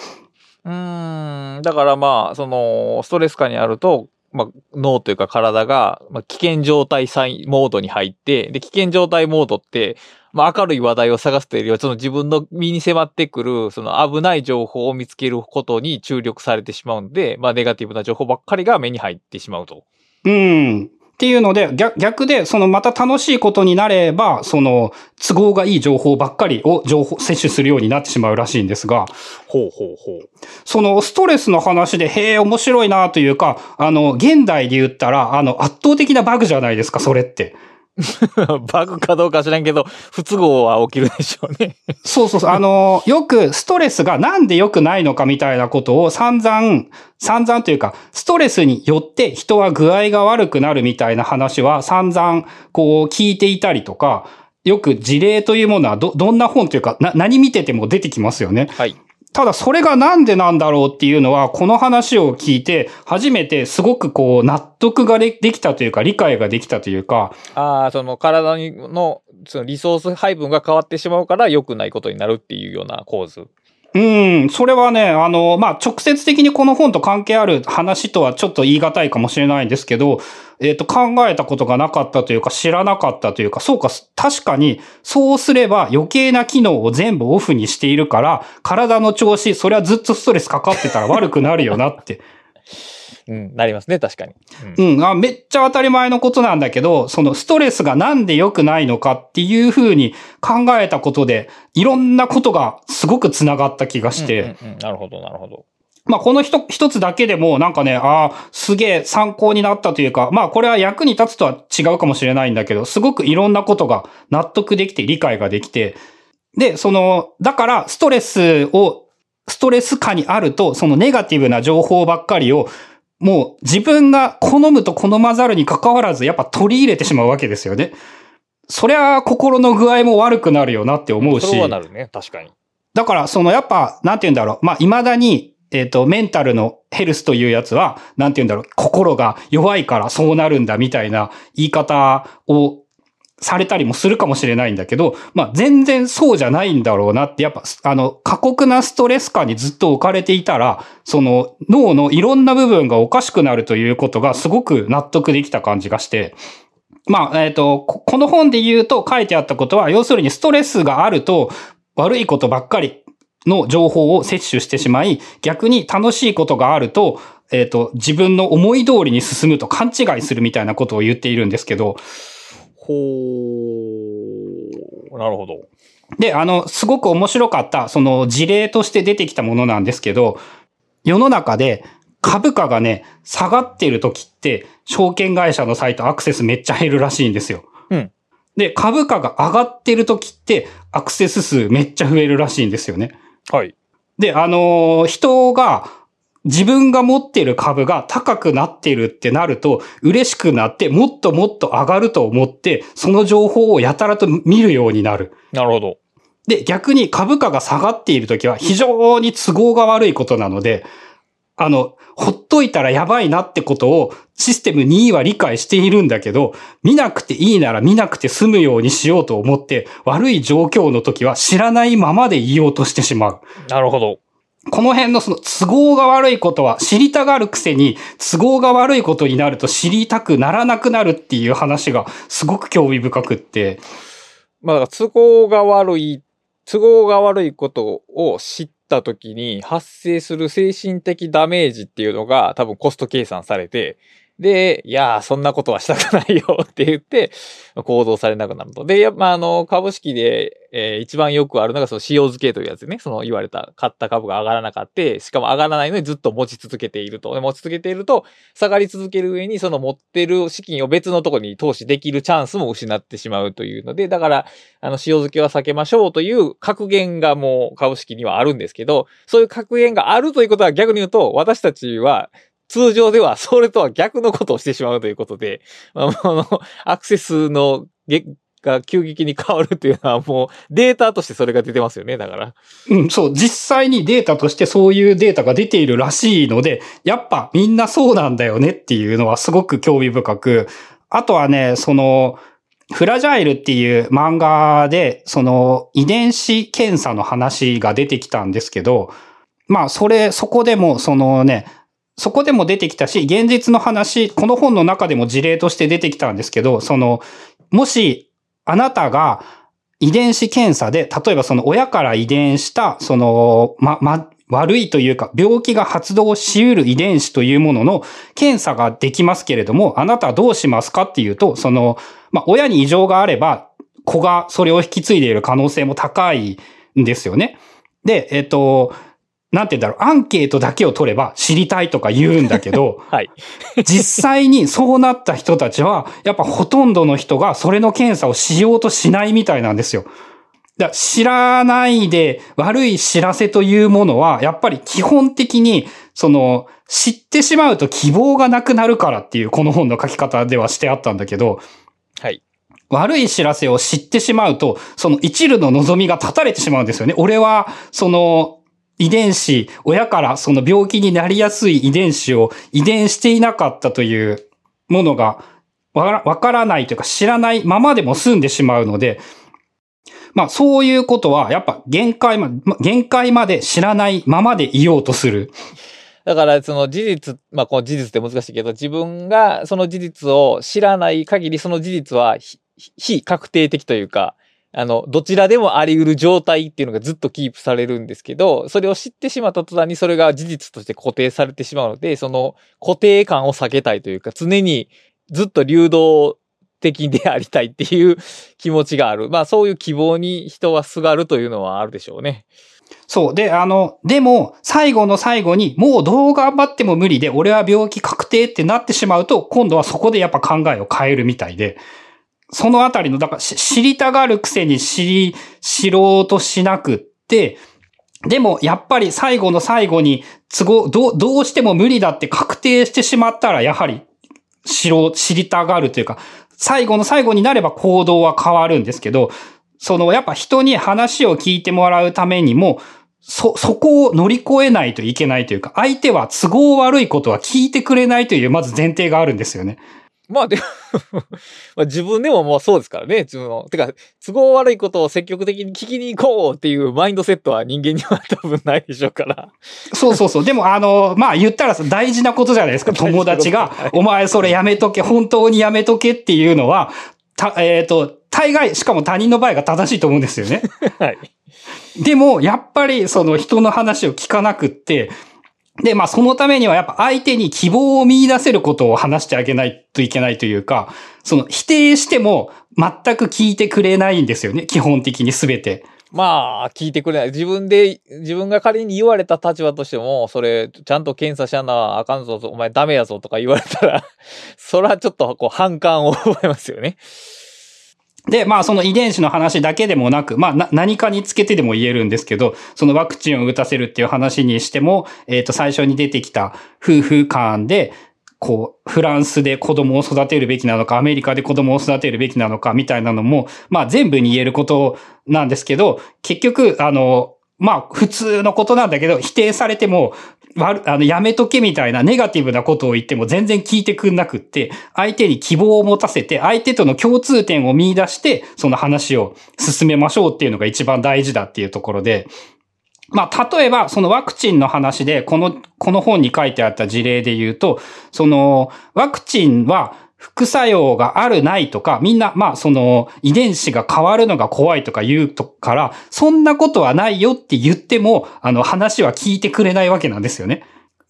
うん。だからまあ、その、ストレス下にあると、まあ、脳というか体が、まあ、危険状態モードに入って、で、危険状態モードって、まあ、明るい話題を探すというよりは、その自分の身に迫ってくる、その危ない情報を見つけることに注力されてしまうんで、まあ、ネガティブな情報ばっかりが目に入ってしまうと。うん。っていうので、逆で、そのまた楽しいことになれば、その都合がいい情報ばっかりを情報、摂取するようになってしまうらしいんですが、ほうほうほう。そのストレスの話で、へえ、面白いなというか、あの、現代で言ったら、あの、圧倒的なバグじゃないですか、それって。バグかどうか知らんけど、不都合は起きるでしょうねそうそうそう。あの、よくストレスがなんで良くないのかみたいなことを散々、散々というか、ストレスによって人は具合が悪くなるみたいな話は散々こう聞いていたりとか、よく事例というものはど、どんな本というか、な、何見てても出てきますよね。はい。ただそれがなんでなんだろうっていうのは、この話を聞いて、初めてすごくこう、納得ができたというか、理解ができたというか。ああ、その体の、そのリソース配分が変わってしまうから良くないことになるっていうような構図。うん、それはね、あの、まあ、直接的にこの本と関係ある話とはちょっと言い難いかもしれないんですけど、えっ、ー、と、考えたことがなかったというか、知らなかったというか、そうか、確かに、そうすれば余計な機能を全部オフにしているから、体の調子、それはずっとストレスかかってたら悪くなるよなって。うん、なりますね、確かに。うん、うん、あ。めっちゃ当たり前のことなんだけど、そのストレスがなんで良くないのかっていうふうに考えたことで、いろんなことがすごく繋がった気がして。うんうんうん、なるほど、なるほど。まあ、この一つだけでも、なんかね、ああ、すげえ参考になったというか、まあ、これは役に立つとは違うかもしれないんだけど、すごくいろんなことが納得できて、理解ができて、で、その、だから、ストレスを、ストレス下にあると、そのネガティブな情報ばっかりをもう自分が好むと好まざるに関わらず、やっぱ取り入れてしまうわけですよね。そりゃ心の具合も悪くなるよなって思うし。そうはなるね、確かに。だから、そのやっぱ、なんて言うんだろう。まあ、未だに、えっ、ー、と、メンタルのヘルスというやつは、なんて言うんだろう。心が弱いからそうなるんだみたいな言い方をされたりもするかもしれないんだけど、まあ全然そうじゃないんだろうなって、やっぱあの過酷なストレス下にずっと置かれていたら、その脳のいろんな部分がおかしくなるということがすごく納得できた感じがして、まあ、えっ、ー、と、この本で言うと書いてあったことは、要するにストレスがあると悪いことばっかりの情報を摂取してしまい、逆に楽しいことがあると、えっ、ー、と、自分の思い通りに進むと勘違いするみたいなことを言っているんですけど、ほー。なるほど。で、あの、すごく面白かった、その事例として出てきたものなんですけど、世の中で株価がね、下がってる時って、証券会社のサイトアクセスめっちゃ減るらしいんですよ。うん。で、株価が上がってる時って、アクセス数めっちゃ増えるらしいんですよね。はい。で、あのー、人が自分が持ってる株が高くなってるってなると、嬉しくなって、もっともっと上がると思って、その情報をやたらと見るようになる。なるほど。で、逆に株価が下がっているときは非常に都合が悪いことなので、あの、ほっといたらやばいなってことをシステム2は理解しているんだけど、見なくていいなら見なくて済むようにしようと思って、悪い状況の時は知らないままで言おうとしてしまう。なるほど。この辺のその都合が悪いことは知りたがるくせに都合が悪いことになると知りたくならなくなるっていう話がすごく興味深くって。まあだから都合が悪い、都合が悪いことを知った時に発生する精神的ダメージっていうのが多分コスト計算されて、で、いやー、そんなことはしたくないよって言って、行動されなくなると。で、やっぱあの、株式で、えー一番よくあるのが、その、塩漬けというやつね。その、言われた、買った株が上がらなかった。しかも上がらないのにずっと持ち続けていると。持ち続けていると、下がり続ける上に、その持ってる資金を別のとこに投資できるチャンスも失ってしまうというので、だから、あの、塩漬けは避けましょうという格言がもう株式にはあるんですけど、そういう格言があるということは逆に言うと、私たちは、通常ではそれとは逆のことをしてしまうということで、あ、の、アクセスのが急激に変わるというのはもうデータとしてそれが出てますよね、だから。うん、そう、実際にデータとしてそういうデータが出ているらしいので、やっぱみんなそうなんだよねっていうのはすごく興味深く、あとはね、その、フラジャイルっていう漫画で、その遺伝子検査の話が出てきたんですけど、まあ、それ、そこでも、そのね、そこでも出てきたし、現実の話、この本の中でも事例として出てきたんですけど、その、もし、あなたが遺伝子検査で、例えばその親から遺伝した、その、ま、ま、悪いというか、病気が発動し得る遺伝子というものの検査ができますけれども、あなたはどうしますかっていうと、その、まあ、親に異常があれば、子がそれを引き継いでいる可能性も高いんですよね。で、えっと、なんて言うんだろう、アンケートだけを取れば知りたいとか言うんだけど、はい。実際にそうなった人たちは、やっぱほとんどの人がそれの検査をしようとしないみたいなんですよ。だ知らないで悪い知らせというものは、やっぱり基本的に、その、知ってしまうと希望がなくなるからっていうこの本の書き方ではしてあったんだけど、はい。悪い知らせを知ってしまうと、その一縷の望みが断たれてしまうんですよね。俺は、その、遺伝子、親からその病気になりやすい遺伝子を遺伝していなかったというものがわからわからないというか知らないままでも済んでしまうので、まあそういうことはやっぱ限界ま限界まで知らないままでいようとする。だから、その事実、まあ、この事実って難しいけど、自分がその事実を知らない限り、その事実は非確定的というか、あの、どちらでもあり得る状態っていうのがずっとキープされるんですけど、それを知ってしまった途端にそれが事実として固定されてしまうので、その固定感を避けたいというか、常にずっと流動的でありたいっていう気持ちがある。まあそういう希望に人はすがるというのはあるでしょうね。そう。で、あの、でも、最後の最後に、もうどう頑張っても無理で、俺は病気確定ってなってしまうと、今度はそこでやっぱ考えを変えるみたいで、そのあたりの、だから知りたがるくせに知り、知ろうとしなくって、でも、やっぱり最後の最後に、都合、どう、どうしても無理だって確定してしまったら、やはり、知ろう、知りたがるというか、最後の最後になれば行動は変わるんですけど、その、やっぱ人に話を聞いてもらうためにも、そ、そこを乗り越えないといけないというか、相手は都合悪いことは聞いてくれないという、まず前提があるんですよね。まあ でもまあ自分でももうそうですからね。自分の。てか、都合悪いことを積極的に聞きに行こうっていうマインドセットは人間には多分ないでしょうから。そうそうそう。でも、あの、まあ、言ったらさ大事なことじゃないですか。友達がはい、お前それやめとけ、本当にやめとけっていうのは、た、えっ、と、大概、しかも他人の場合が正しいと思うんですよね。はい。でも、やっぱりその人の話を聞かなくって、で、まあそのためにはやっぱ相手に希望を見出せることを話してあげないといけないというか、その否定しても全く聞いてくれないんですよね。基本的に全て。まあ、聞いてくれない。自分で、自分が仮に言われた立場としても、それ、ちゃんと検査しやなあかんぞ、お前ダメやぞとか言われたら、そらちょっとこう反感を覚えますよね。で、まあその遺伝子の話だけでもなく、まあ何かにつけてでも言えるんですけど、そのワクチンを打たせるっていう話にしても、えっ、と最初に出てきた夫婦間で、こう、フランスで子供を育てるべきなのか、アメリカで子供を育てるべきなのか、みたいなのも、まあ全部に言えることなんですけど、結局、あの、まあ普通のことなんだけど、否定されても、悪あの、やめとけみたいなネガティブなことを言っても全然聞いてくんなくって、相手に希望を持たせて、相手との共通点を見出して、その話を進めましょうっていうのが一番大事だっていうところで、まあ、例えば、そのワクチンの話で、この、この本に書いてあった事例で言うと、その、ワクチンは副作用があるないとか、みんな、まあ、その、遺伝子が変わるのが怖いとか言うとから、そんなことはないよって言っても、あの、話は聞いてくれないわけなんですよね。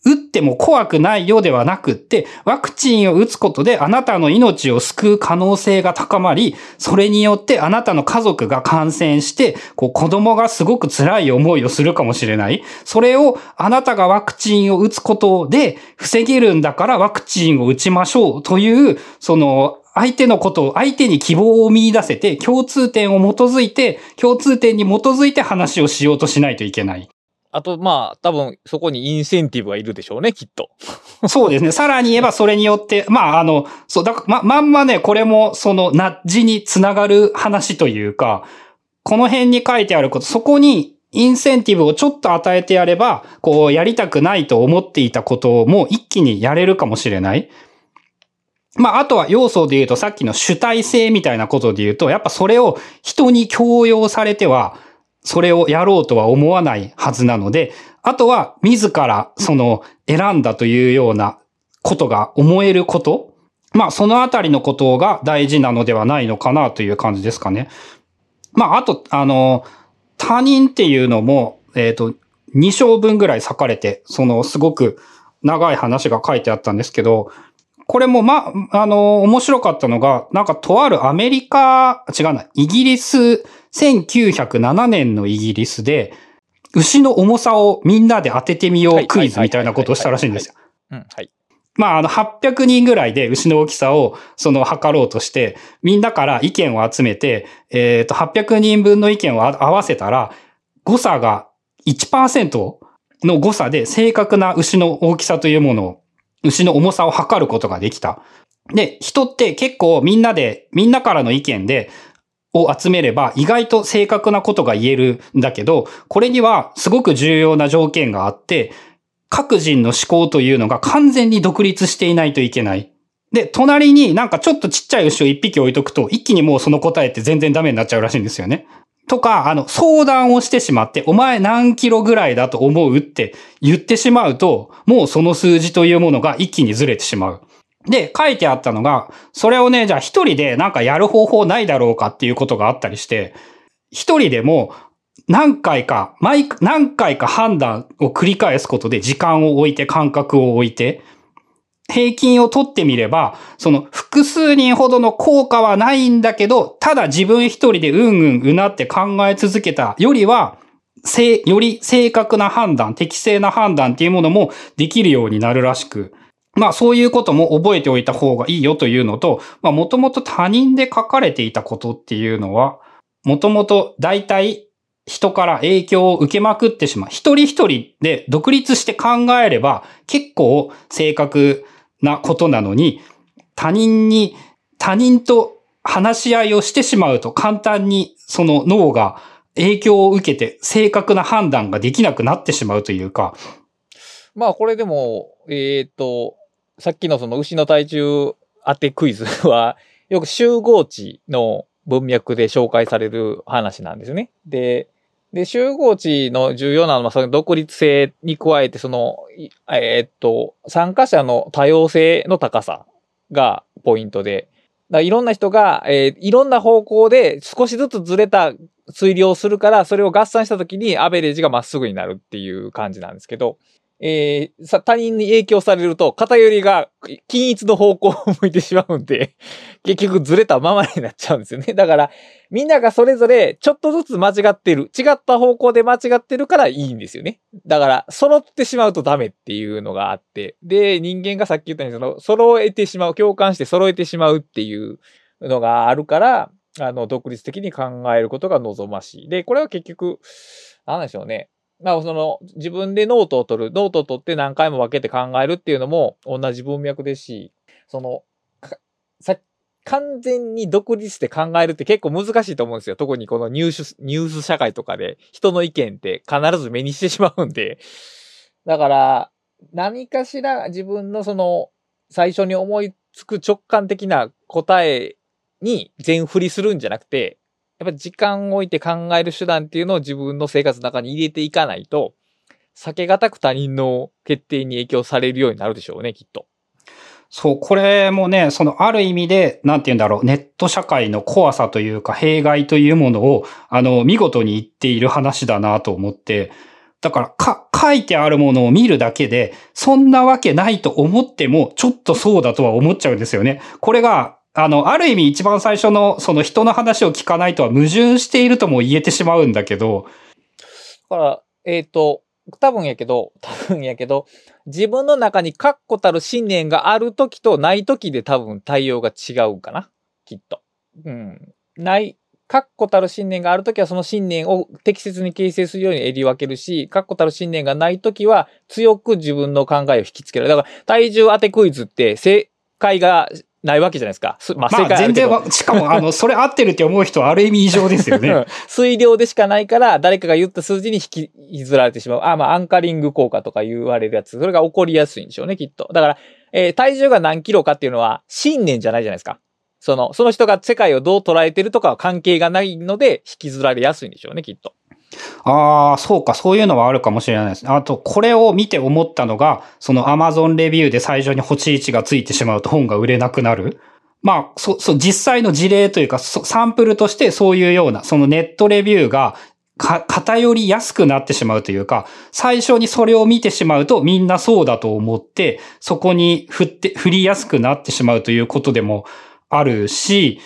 打っても怖くないよではなくって、ワクチンを打つことであなたの命を救う可能性が高まり、それによってあなたの家族が感染して、こう子供がすごく辛い思いをするかもしれない。それをあなたがワクチンを打つことで防げるんだからワクチンを打ちましょうという、その相手のことを、相手に希望を見出せて、共通点を基づいて、共通点に基づいて話をしようとしないといけない。あと、まあ、多分、そこにインセンティブがいるでしょうね、きっと。そうですね。さらに言えば、それによって、まあ、あの、そう、だから、ま、まんまね、これも、その、ナッジにつながる話というか、この辺に書いてあること、そこに、インセンティブをちょっと与えてやれば、こう、やりたくないと思っていたことも一気にやれるかもしれない。まあ、あとは要素で言うと、さっきの主体性みたいなことで言うと、やっぱそれを人に強要されては、それをやろうとは思わないはずなので、あとは自らその選んだというようなことが思えること。まあそのあたりのことが大事なのではないのかなという感じですかね。まああと、あの、他人っていうのも、えっ、ー、と、2章分ぐらい裂かれて、そのすごく長い話が書いてあったんですけど、これもま、あの、面白かったのが、なんかとあるアメリカ、違うな、イギリス、1907年のイギリスで、牛の重さをみんなで当ててみようクイズみたいなことをしたらしいんですよ。うんはい。まあ、あの、800人ぐらいで牛の大きさを、その、測ろうとして、みんなから意見を集めて、えっ、ー、と、800人分の意見を合わせたら、誤差が1%の誤差で正確な牛の大きさというものを牛の重さを測ることができた。で、人って結構みんなで、みんなからの意見で、を集めれば意外と正確なことが言えるんだけど、これにはすごく重要な条件があって、各人の思考というのが完全に独立していないといけない。で、隣になんかちょっとちっちゃい牛を一匹置いとくと、一気にもうその答えって全然ダメになっちゃうらしいんですよね。とか、あの、相談をしてしまって、お前何キロぐらいだと思うって言ってしまうと、もうその数字というものが一気にずれてしまう。で、書いてあったのが、それをね、じゃあ一人でなんかやる方法ないだろうかっていうことがあったりして、一人でも何回か、毎、何回か判断を繰り返すことで時間を置いて、感覚を置いて、平均を取ってみれば、その複数人ほどの効果はないんだけど、ただ自分一人でうんうんうなって考え続けたよりは、せ、より正確な判断、適正な判断っていうものもできるようになるらしく、まあそういうことも覚えておいた方がいいよというのと、まあもともと他人で書かれていたことっていうのは、もともと大体人から影響を受けまくってしまう。一人一人で独立して考えれば結構正確なことなのに、他人に、他人と話し合いをしてしまうと簡単にその脳が影響を受けて正確な判断ができなくなってしまうというか。まあこれでも、えっ、ー、と、さっきのその牛の体重当てクイズは、よく集合値の文脈で紹介される話なんですね。で、で、集合値の重要なのは、その独立性に加えて、その、えー、っと、参加者の多様性の高さがポイントで、だいろんな人が、えー、いろんな方向で少しずつずれた推理をするから、それを合算したときにアベレージがまっすぐになるっていう感じなんですけど、えー、さ、他人に影響されると、偏りが均一の方向を向いてしまうんで、結局ずれたままになっちゃうんですよね。だから、みんながそれぞれちょっとずつ間違ってる。違った方向で間違ってるからいいんですよね。だから、揃ってしまうとダメっていうのがあって。で、人間がさっき言ったように、その、揃えてしまう、共感して揃えてしまうっていうのがあるから、あの、独立的に考えることが望ましい。で、これは結局、なんでしょうね。まあ、その、自分でノートを取る、ノートを取って何回も分けて考えるっていうのも同じ文脈ですし、その、さ、完全に独立して考えるって結構難しいと思うんですよ。特にこのニュース、ニュース社会とかで人の意見って必ず目にしてしまうんで。だから、何かしら自分のその、最初に思いつく直感的な答えに全振りするんじゃなくて、やっぱり時間を置いて考える手段っていうのを自分の生活の中に入れていかないと、避けがたく他人の決定に影響されるようになるでしょうね、きっと。そう、これもね、そのある意味で、なんて言うんだろう、ネット社会の怖さというか、弊害というものを、あの、見事に言っている話だなと思って、だから、か、書いてあるものを見るだけで、そんなわけないと思っても、ちょっとそうだとは思っちゃうんですよね。これが、あの、ある意味一番最初の、その人の話を聞かないとは矛盾しているとも言えてしまうんだけど。だから、えっ、ー、と、多分やけど、多分やけど、自分の中に確固たる信念がある時とない時で多分対応が違うかな。きっと。うん。ない、確固たる信念がある時はその信念を適切に形成するように襟分けるし、確固たる信念がない時は強く自分の考えを引きつける。だから体重当てクイズって正解がないわけじゃないですか。まあ、正解全然しかも、あの、それ合ってるって思う人はある意味異常ですよね。推量でしかないから、誰かが言った数字に引きずられてしまう。あ、まあ、アンカリング効果とか言われるやつ。それが起こりやすいんでしょうね、きっと。だから、えー、体重が何キロかっていうのは、信念じゃないじゃないですか。その、その人が世界をどう捉えてるとかは関係がないので、引きずられやすいんでしょうね、きっと。ああ、そうか、そういうのはあるかもしれないです。あと、これを見て思ったのが、その Amazon レビューで最初に星1がついてしまうと本が売れなくなる。まあ、そ、そう、実際の事例というか、サンプルとしてそういうような、そのネットレビューが、か、偏りやすくなってしまうというか、最初にそれを見てしまうとみんなそうだと思って、そこに振って、振りやすくなってしまうということでもあるし、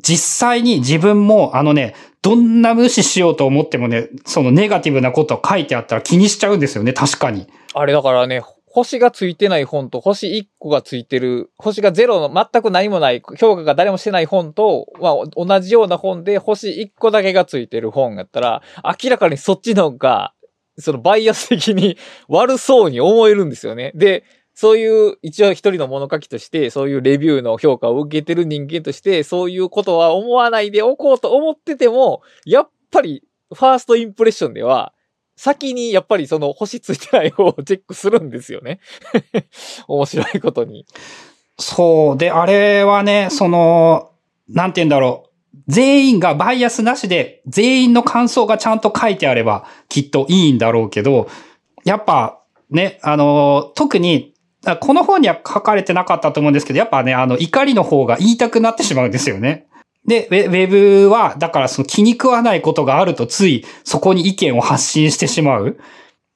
実際に自分もあのね、どんな無視しようと思ってもね、そのネガティブなこと書いてあったら気にしちゃうんですよね、確かに。あれだからね、星がついてない本と星1個がついてる、星がゼロの全く何もない、評価が誰もしてない本と、まあ、同じような本で星1個だけがついてる本やったら、明らかにそっちの方が、そのバイアス的に悪そうに思えるんですよね。で、そういう、一応一人の物書きとして、そういうレビューの評価を受けてる人間として、そういうことは思わないでおこうと思ってても、やっぱり、ファーストインプレッションでは、先にやっぱりその星ついてない方をチェックするんですよね。面白いことに。そう。で、あれはね、その、なんて言うんだろう。全員がバイアスなしで、全員の感想がちゃんと書いてあれば、きっといいんだろうけど、やっぱ、ね、あの、特に、この本には書かれてなかったと思うんですけど、やっぱね、あの、怒りの方が言いたくなってしまうんですよね。で、ウェブは、だからその気に食わないことがあるとついそこに意見を発信してしまう。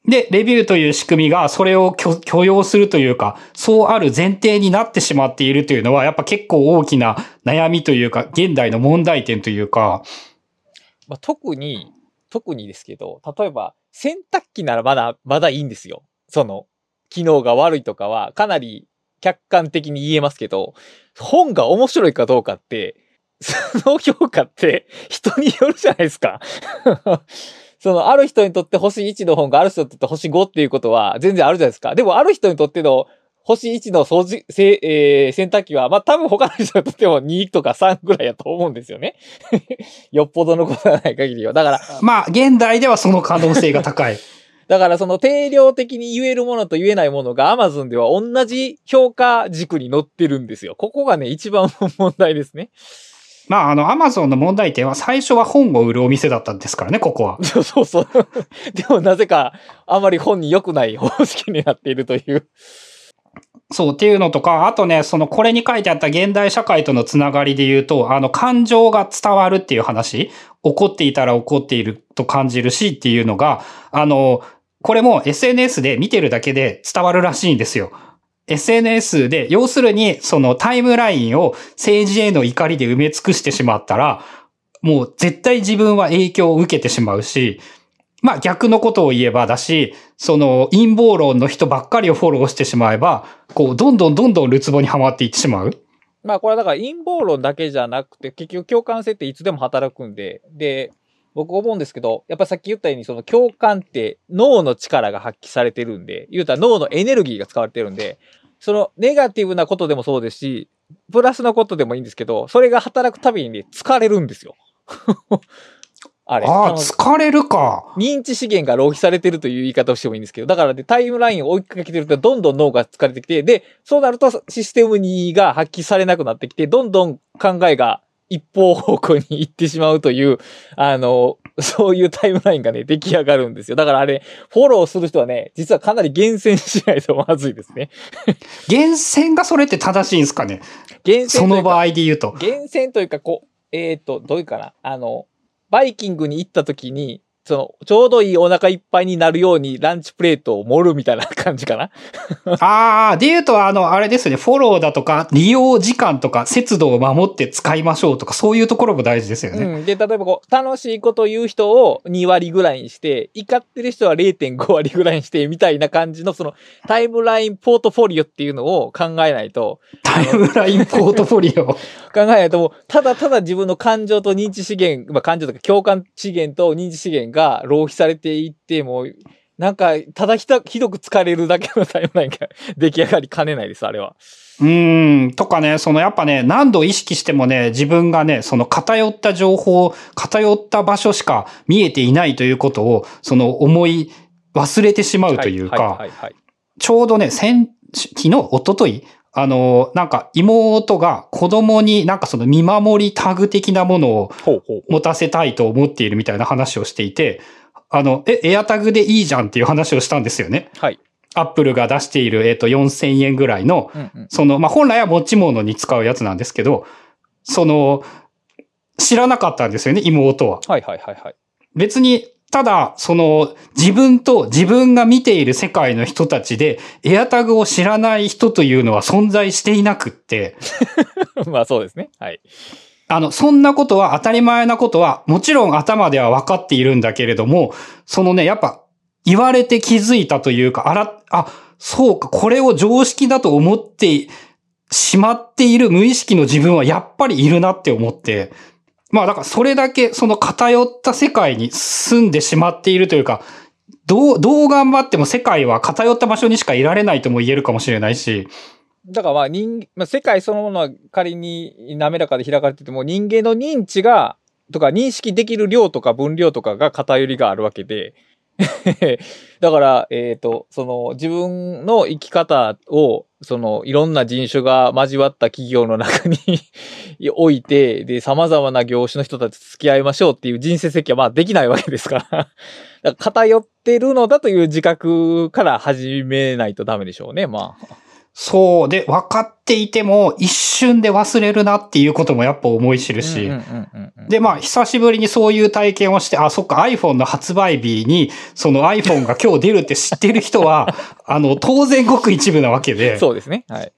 で、レビューという仕組みがそれを許容するというか、そうある前提になってしまっているというのは、やっぱ結構大きな悩みというか、現代の問題点というか。まあ、特に、特にですけど、例えば洗濯機ならまだ、まだいいんですよ。その、機能が悪いとかはかなり客観的に言えますけど、本が面白いかどうかって、その評価って人によるじゃないですか その、ある人にとって星1の本がある人にとって星5っていうことは全然あるじゃないですか。でも、ある人にとっての星1の掃除、せえー、洗濯機は、まあ、多分他の人にとっても2とか3ぐらいやと思うんですよね。よっぽどのことがない限りは。だから。まあ、現代ではその可能性が高い。だからその定量的に言えるものと言えないものが Amazon では同じ評価軸に載ってるんですよ。ここがね、一番問題ですね。まあ、あの、アマゾンの問題点は最初は本を売るお店だったんですからね、ここは。そうそうそう。でもなぜか、あまり本に良くない方式になっているという。そうっていうのとか、あとね、そのこれに書いてあった現代社会とのつながりで言うと、あの感情が伝わるっていう話、怒っていたら怒っていると感じるしっていうのが、あの、これも SNS で見てるだけで伝わるらしいんですよ。SNS で、要するに、そのタイムラインを政治への怒りで埋め尽くしてしまったら、もう絶対自分は影響を受けてしまうし、まあ逆のことを言えばだし、その陰謀論の人ばっかりをフォローしてしまえば、こう、どんどんどんどんルツボにはまっていってしまう。まあこれはだから陰謀論だけじゃなくて、結局共感性っていつでも働くんで、で、僕思うんですけど、やっぱさっき言ったように、その共感って脳の力が発揮されてるんで、言うたら脳のエネルギーが使われてるんで、そのネガティブなことでもそうですし、プラスのことでもいいんですけど、それが働くたびにね、疲れるんですよ。あれ。ああ、疲れるか。認知資源が浪費されてるという言い方をしてもいいんですけど、だからね、タイムラインを追いかけてると、どんどん脳が疲れてきて、で、そうなるとシステムにが発揮されなくなってきて、どんどん考えが一方方向に行ってしまうという、あの、そういうタイムラインがね、出来上がるんですよ。だからあれ、フォローする人はね、実はかなり厳選しないとまずいですね。厳選がそれって正しいんですかね？厳選その場合で言うと。厳選というか、こう、えっ、ー、と、どういうかな？あの、バイキングに行った時に、その、ちょうどいいお腹いっぱいになるようにランチプレートを盛るみたいな感じかな？ああ、で言うと、あの、あれですね、フォローだとか、利用時間とか、節度を守って使いましょうとか、そういうところも大事ですよね。うん。で、例えばこう、楽しいこと言う人を2割ぐらいにして、怒ってる人は0.5割ぐらいにして、みたいな感じの、その、タイムラインポートフォリオっていうのを考えないと、タイムラインポートフォリオ。考えないともう、ただただ自分の感情と認知資源、まあ感情とか共感資源と認知資源が浪費されていって、もう、なんか、ただひたひどく疲れるだけのタイムラインが出来上がりかねないです、あれは。うーん、とかね、そのやっぱね、何度意識してもね、自分がね、その偏った情報、偏った場所しか見えていないということを、その思い忘れてしまうというはいか。ちょうどね、先、昨日、一昨日あの、なんか妹が子供になんかその見守りタグ的なものを。持たせたいと思っているみたいな話をしていて、あの、え、エアタグでいいじゃんっていう話をしたんですよね。はい。アップルが出している、えっ、と、4000円ぐらいの、うんうん。その、まあ、本来は持ち物に使うやつなんですけど、その、知らなかったんですよね、妹は。はいはいはいはい。別に、ただ、その、自分と自分が見ている世界の人たちで、エアタグを知らない人というのは存在していなくって、まあそうですね。はい。あの、そんなことは当たり前なことは、もちろん頭では分かっているんだけれども、そのね、やっぱ、言われて気づいたというか、あら、あ、そうか、これを常識だと思ってしまっている無意識の自分はやっぱりいるなって思って、まあだからそれだけその偏った世界に住んでしまっているというか、どう、どう頑張っても世界は偏った場所にしかいられないとも言えるかもしれないし、だからまあ人、まあ、世界そのものは仮に滑らかで開かれてても人間の認知が、とか認識できる量とか分量とかが偏りがあるわけで、だから、えっ、と、その自分の生き方を、そのいろんな人種が交わった企業の中に 置いて、で、様々な業種の人たちと付き合いましょうっていう人生設計はまあできないわけですから。から偏ってるのだという自覚から始めないとダメでしょうね、まあ。そう。で、分かっていても一瞬で忘れるなっていうこともやっぱ思い知るし、で、まあ、久しぶりにそういう体験をして、あ、そっか、iPhone の発売日に、その iPhone が今日出るって知ってる人は、あの、当然ごく一部なわけで。そうですね。はい。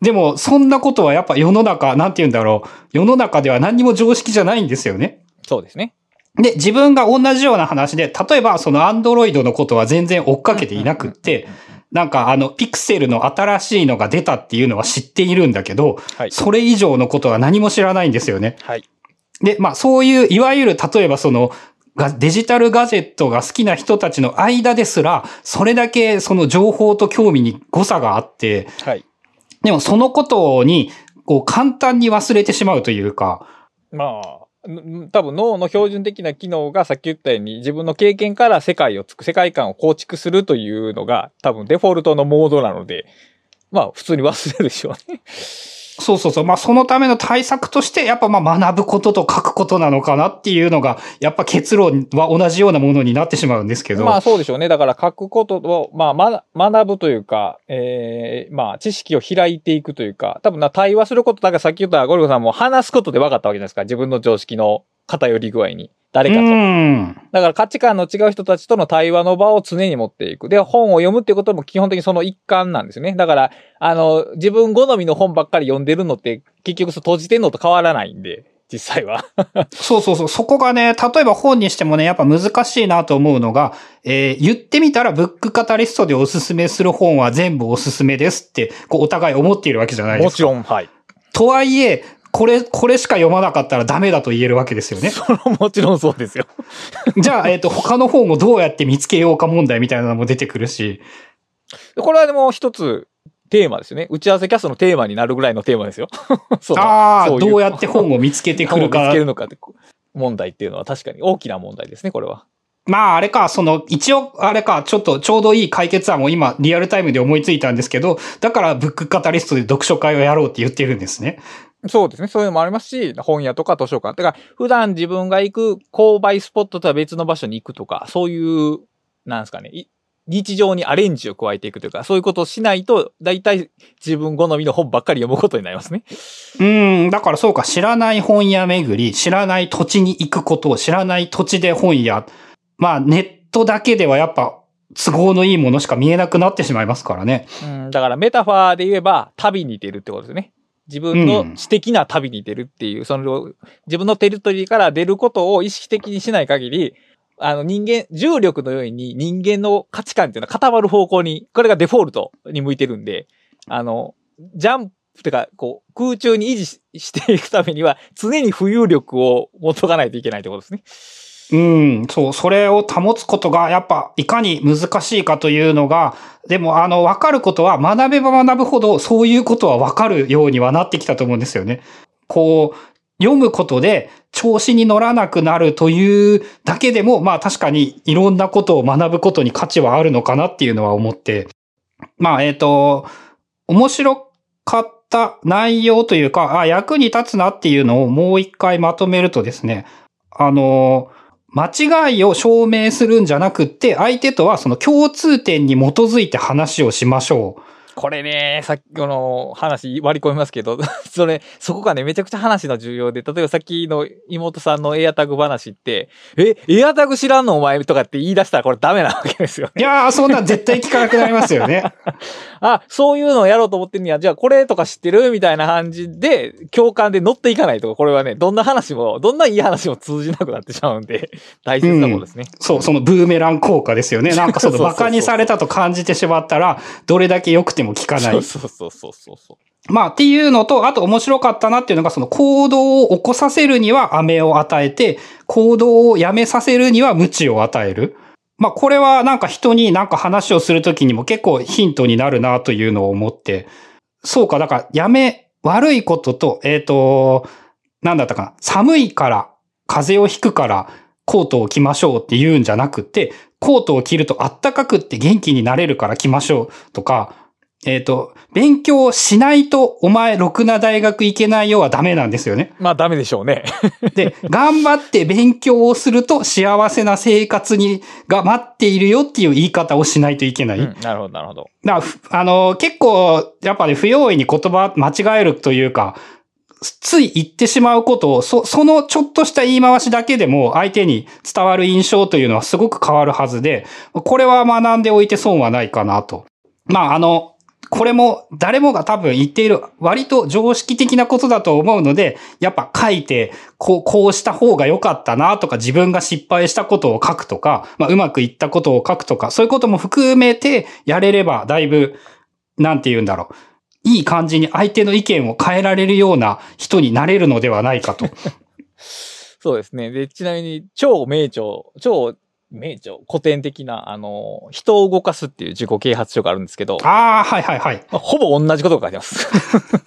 でも、そんなことはやっぱ世の中、なんて言うんだろう。世の中では何にも常識じゃないんですよね。そうですね。で、自分が同じような話で、例えばその Android のことは全然追っかけていなくって、なんかあの、ピクセルの新しいのが出たっていうのは知っているんだけど、はい。それ以上のことは何も知らないんですよね。はい。で、まあそういう、いわゆる例えばその、がデジタルガジェットが好きな人たちの間ですら、それだけその情報と興味に誤差があって、はい。でもそのことに、こう簡単に忘れてしまうというか、まあ、ん多分脳の標準的な機能がさっき言ったように自分の経験から世界をつく、世界観を構築するというのが多分デフォルトのモードなので、まあ普通に忘れるでしょうね。そうそうそう。まあ、そのための対策として、やっぱま学ぶことと書くことなのかなっていうのが、やっぱ結論は同じようなものになってしまうんですけど。まあそうでしょうね。だから書くことを、まあ、ま、学ぶというか、ええまあ知識を開いていくというか、多分な対話すること、だからさっき言ったゴルゴさんも話すことで分かったわけじゃないですか。自分の常識の偏り具合に。誰かと。うん。だから価値観の違う人たちとの対話の場を常に持っていく。で、本を読むっていうことも基本的にその一環なんですよね。だから、あの、自分好みの本ばっかり読んでるのって、結局そう閉じてんのと変わらないんで、実際は。そうそうそう。そこがね、例えば本にしてもね、やっぱ難しいなと思うのが、えー言ってみたらブックカタリストでおすすめする本は全部おすすめですって、こうお互い思っているわけじゃないですか。もちろん、はい。とはいえ、これ、これしか読まなかったらダメだと言えるわけですよね。それももちろんそうですよ。じゃあ、えっ、と、他の本をどうやって見つけようか問題みたいなのも出てくるし。これはでも一つテーマですよね。打ち合わせキャストのテーマになるぐらいのテーマですよ。ああ、どうやって本を見つけてく本を見つるかけ。るのかって問題っていうのは確かに大きな問題ですね、これは。まあ、あれか、その、一応、あれか、ちょっと、ちょうどいい解決案を今、リアルタイムで思いついたんですけど、だから、ブックカタリストで読書会をやろうって言ってるんですね。そうですね。そういうのもありますし、本屋とか図書館。だから、普段自分が行く購買スポットとは別の場所に行くとか、そういう、なんですかね。い日常にアレンジを加えていくというか、そういうことをしないと、大体自分好みの本ばっかり読むことになりますね。うん、だからそうか、知らない本屋巡り、知らない土地に行くことを、知らない土地で本屋。まあネットだけではやっぱ都合のいいものしか見えなくなってしまいますからね。うん、だからメタファーで言えば旅に出るってことですね。自分の私的な旅に出るっていう、その、自分のテリトリーから出ることを意識的にしない限り、あの人間、重力のように人間の価値観っていうのは固まる方向に、これがデフォルトに向いてるんで、あの、ジャンプてか、こう、空中に維持ししていくためには、常に浮遊力を持っとかないといけないってことですね。うん、そう、それを保つことが、やっぱ、いかに難しいかというのが、でも、あの、わかることは、学べば学ぶほど、そういうことはわかるようにはなってきたと思うんですよね。こう、読むことで、調子に乗らなくなるというだけでも、まあ確かにいろんなことを学ぶことに価値はあるのかなっていうのは思って、まあ、えっ、と、面白かった内容というか、あ、役に立つなっていうのをもう一回まとめるとですね、あの、間違いを証明するんじゃなくって、相手とはその共通点に基づいて話をしましょう。これね、さっきの話割り込みますけど、それ、そこがね、めちゃくちゃ話の重要で、例えばさっきの妹さんのエアタグ話って、え、エアタグ知らんのお前とかって言い出したらこれダメなわけですよね。いやー、そんなん絶対聞かなくなりますよね。あ、そういうのをやろうと思ってんねや。じゃあこれとか知ってるみたいな感じで、共感で乗っていかないと、これはね、どんな話も、どんないい話も通じなくなってしまうんで、大切なことですね。そう、そのブーメラン効果ですよね。なんかその馬鹿にされたと感じてしまったら、どれだけ良くても聞かない。そうそうそうそうそうそう。まあっていうのと、あと面白かったなっていうのが、その行動を起こさせるには飴を与えて、行動をやめさせるには鞭を与える。まあこれはなんか人になんか話をするときにも結構ヒントになるなというのを思って、そうか、だからやめ、悪いことと、えっ、と、なんだったかな、寒いから、風邪をひくから、コートを着ましょうって言うんじゃなくて、コートを着るとあったかくって元気になれるから着ましょうとか、えっ、と、勉強しないとお前ろくな大学行けないよはダメなんですよね。まあダメでしょうね。で、頑張って勉強をすると幸せな生活に、が待っているよっていう言い方をしないといけない。うん、なるほど、なるほど。だあの、結構、やっぱね、不用意に言葉間違えるというか、つい言ってしまうことを、そ、そのちょっとした言い回しだけでも相手に伝わる印象というのはすごく変わるはずで、これは学んでおいて損はないかなと。まあ、あの、これも誰もが多分言っている割と常識的なことだと思うので、やっぱ書いて、こう、こうした方が良かったなとか、自分が失敗したことを書くとか、まあ、うまくいったことを書くとか、そういうことも含めてやれれば、だいぶ、なんて言うんだろう。いい感じに相手の意見を変えられるような人になれるのではないかと。そうですね。で、ちなみに、超名著、超名著、古典的な、あの、人を動かすっていう自己啓発書があるんですけど、ああ、はいはいはい。まあほぼ同じことが書いてます。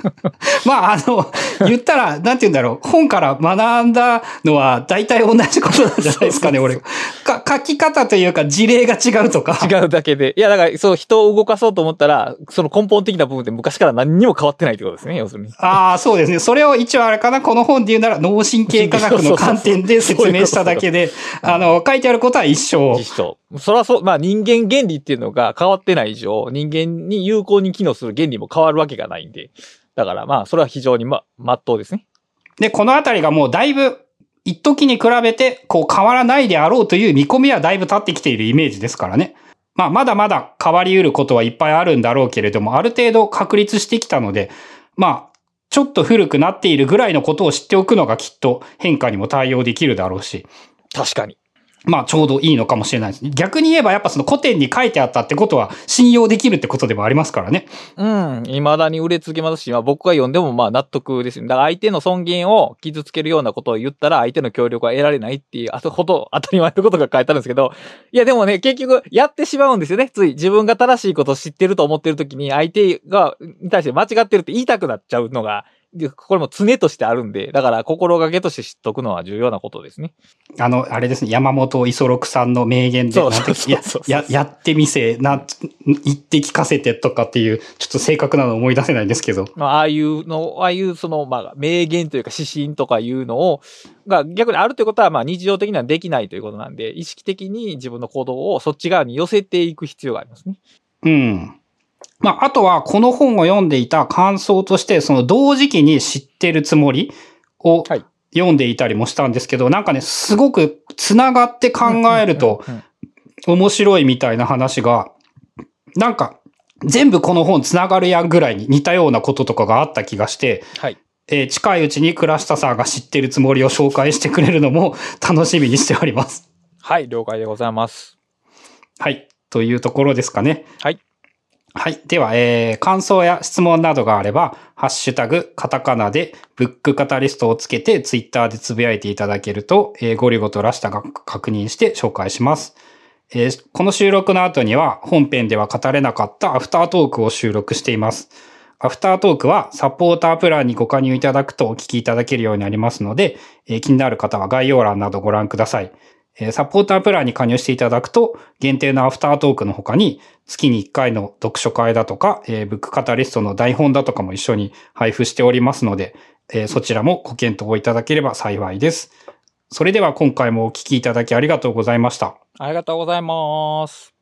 まあ、あの、言ったら、なんて言うんだろう。本から学んだのは大体同じことなんじゃないですかね、俺。か、書き方というか事例が違うとか。違うだけで。いや、だから、そう、人を動かそうと思ったら、その根本的な部分で昔から何にも変わってないってことですね、要するに。ああ、そうですね。それを一応あれかな、この本で言うなら脳神経科学の観点で説明しただけで、あの、書いてあることは一緒。実証。そらそう、まあ人間原理っていうのが変わってない以上、人間に有効に機能する原理も変わるわけがないんで。だからまあ、それは非常にま、まっとうですね。で、このあたりがもうだいぶ、一時に比べて、こう変わらないであろうという見込みはだいぶ立ってきているイメージですからね。まあ、まだまだ変わり得ることはいっぱいあるんだろうけれども、ある程度確立してきたので、まあ、ちょっと古くなっているぐらいのことを知っておくのがきっと変化にも対応できるだろうし、確かに。まあちょうどいいのかもしれないです。逆に言えばやっぱその古典に書いてあったってことは信用できるってことでもありますからね。うん。未だに売れ続けますし、まあ僕が読んでもまあ納得です。だから相手の尊厳を傷つけるようなことを言ったら相手の協力は得られないっていう、あとほど当たり前のことが書いてあるんですけど、いやでもね、結局やってしまうんですよね。つい自分が正しいことを知ってると思ってる時に相手が、に対して間違ってるって言いたくなっちゃうのが、これも常としてあるんで、だから心がけとして知っとくのは重要なことですね。あの、あれですね、山本五十六さんの名言で、そうや、や、やってみせ、な、言って聞かせてとかっていう、ちょっと正確なの思い出せないんですけど。まあ、ああいうの、ああいうその、まあ、名言というか指針とかいうのを、が逆にあるということは、まあ、日常的にはできないということなんで、意識的に自分の行動をそっち側に寄せていく必要がありますね。うん。まあ、あとは、この本を読んでいた感想として、その同時期に知ってるつもりを、はい読んでいたりもしたんですけど、なんかね、すごく繋がって考えると面白いみたいな話が、なんか全部この本繋がるやんぐらいに似たようなこととかがあった気がして、はい。えー近いうちに倉下さんが知ってるつもりを紹介してくれるのも 楽しみにしております。はい、了解でございます。はい。というところですかね。はい。はい。では、えー、感想や質問などがあれば、ハッシュタグ、カタカナで、ブックカタリストをつけて、ツイッターでつぶやいていただけると、えー、ゴリゴとラシタが確認して紹介します。えーこの収録の後には、本編では語れなかったアフタートークを収録しています。アフタートークは、サポータープランにご加入いただくとお聞きいただけるようになりますので、えー気になる方は概要欄などご覧ください。えサポータープランに加入していただくと、限定のアフタートークの他に、月に1回の読書会だとか、えブックカタリストの台本だとかも一緒に配布しておりますので、えそちらもご検討いただければ幸いです。それでは今回もお聴きいただきありがとうございました。ありがとうございます。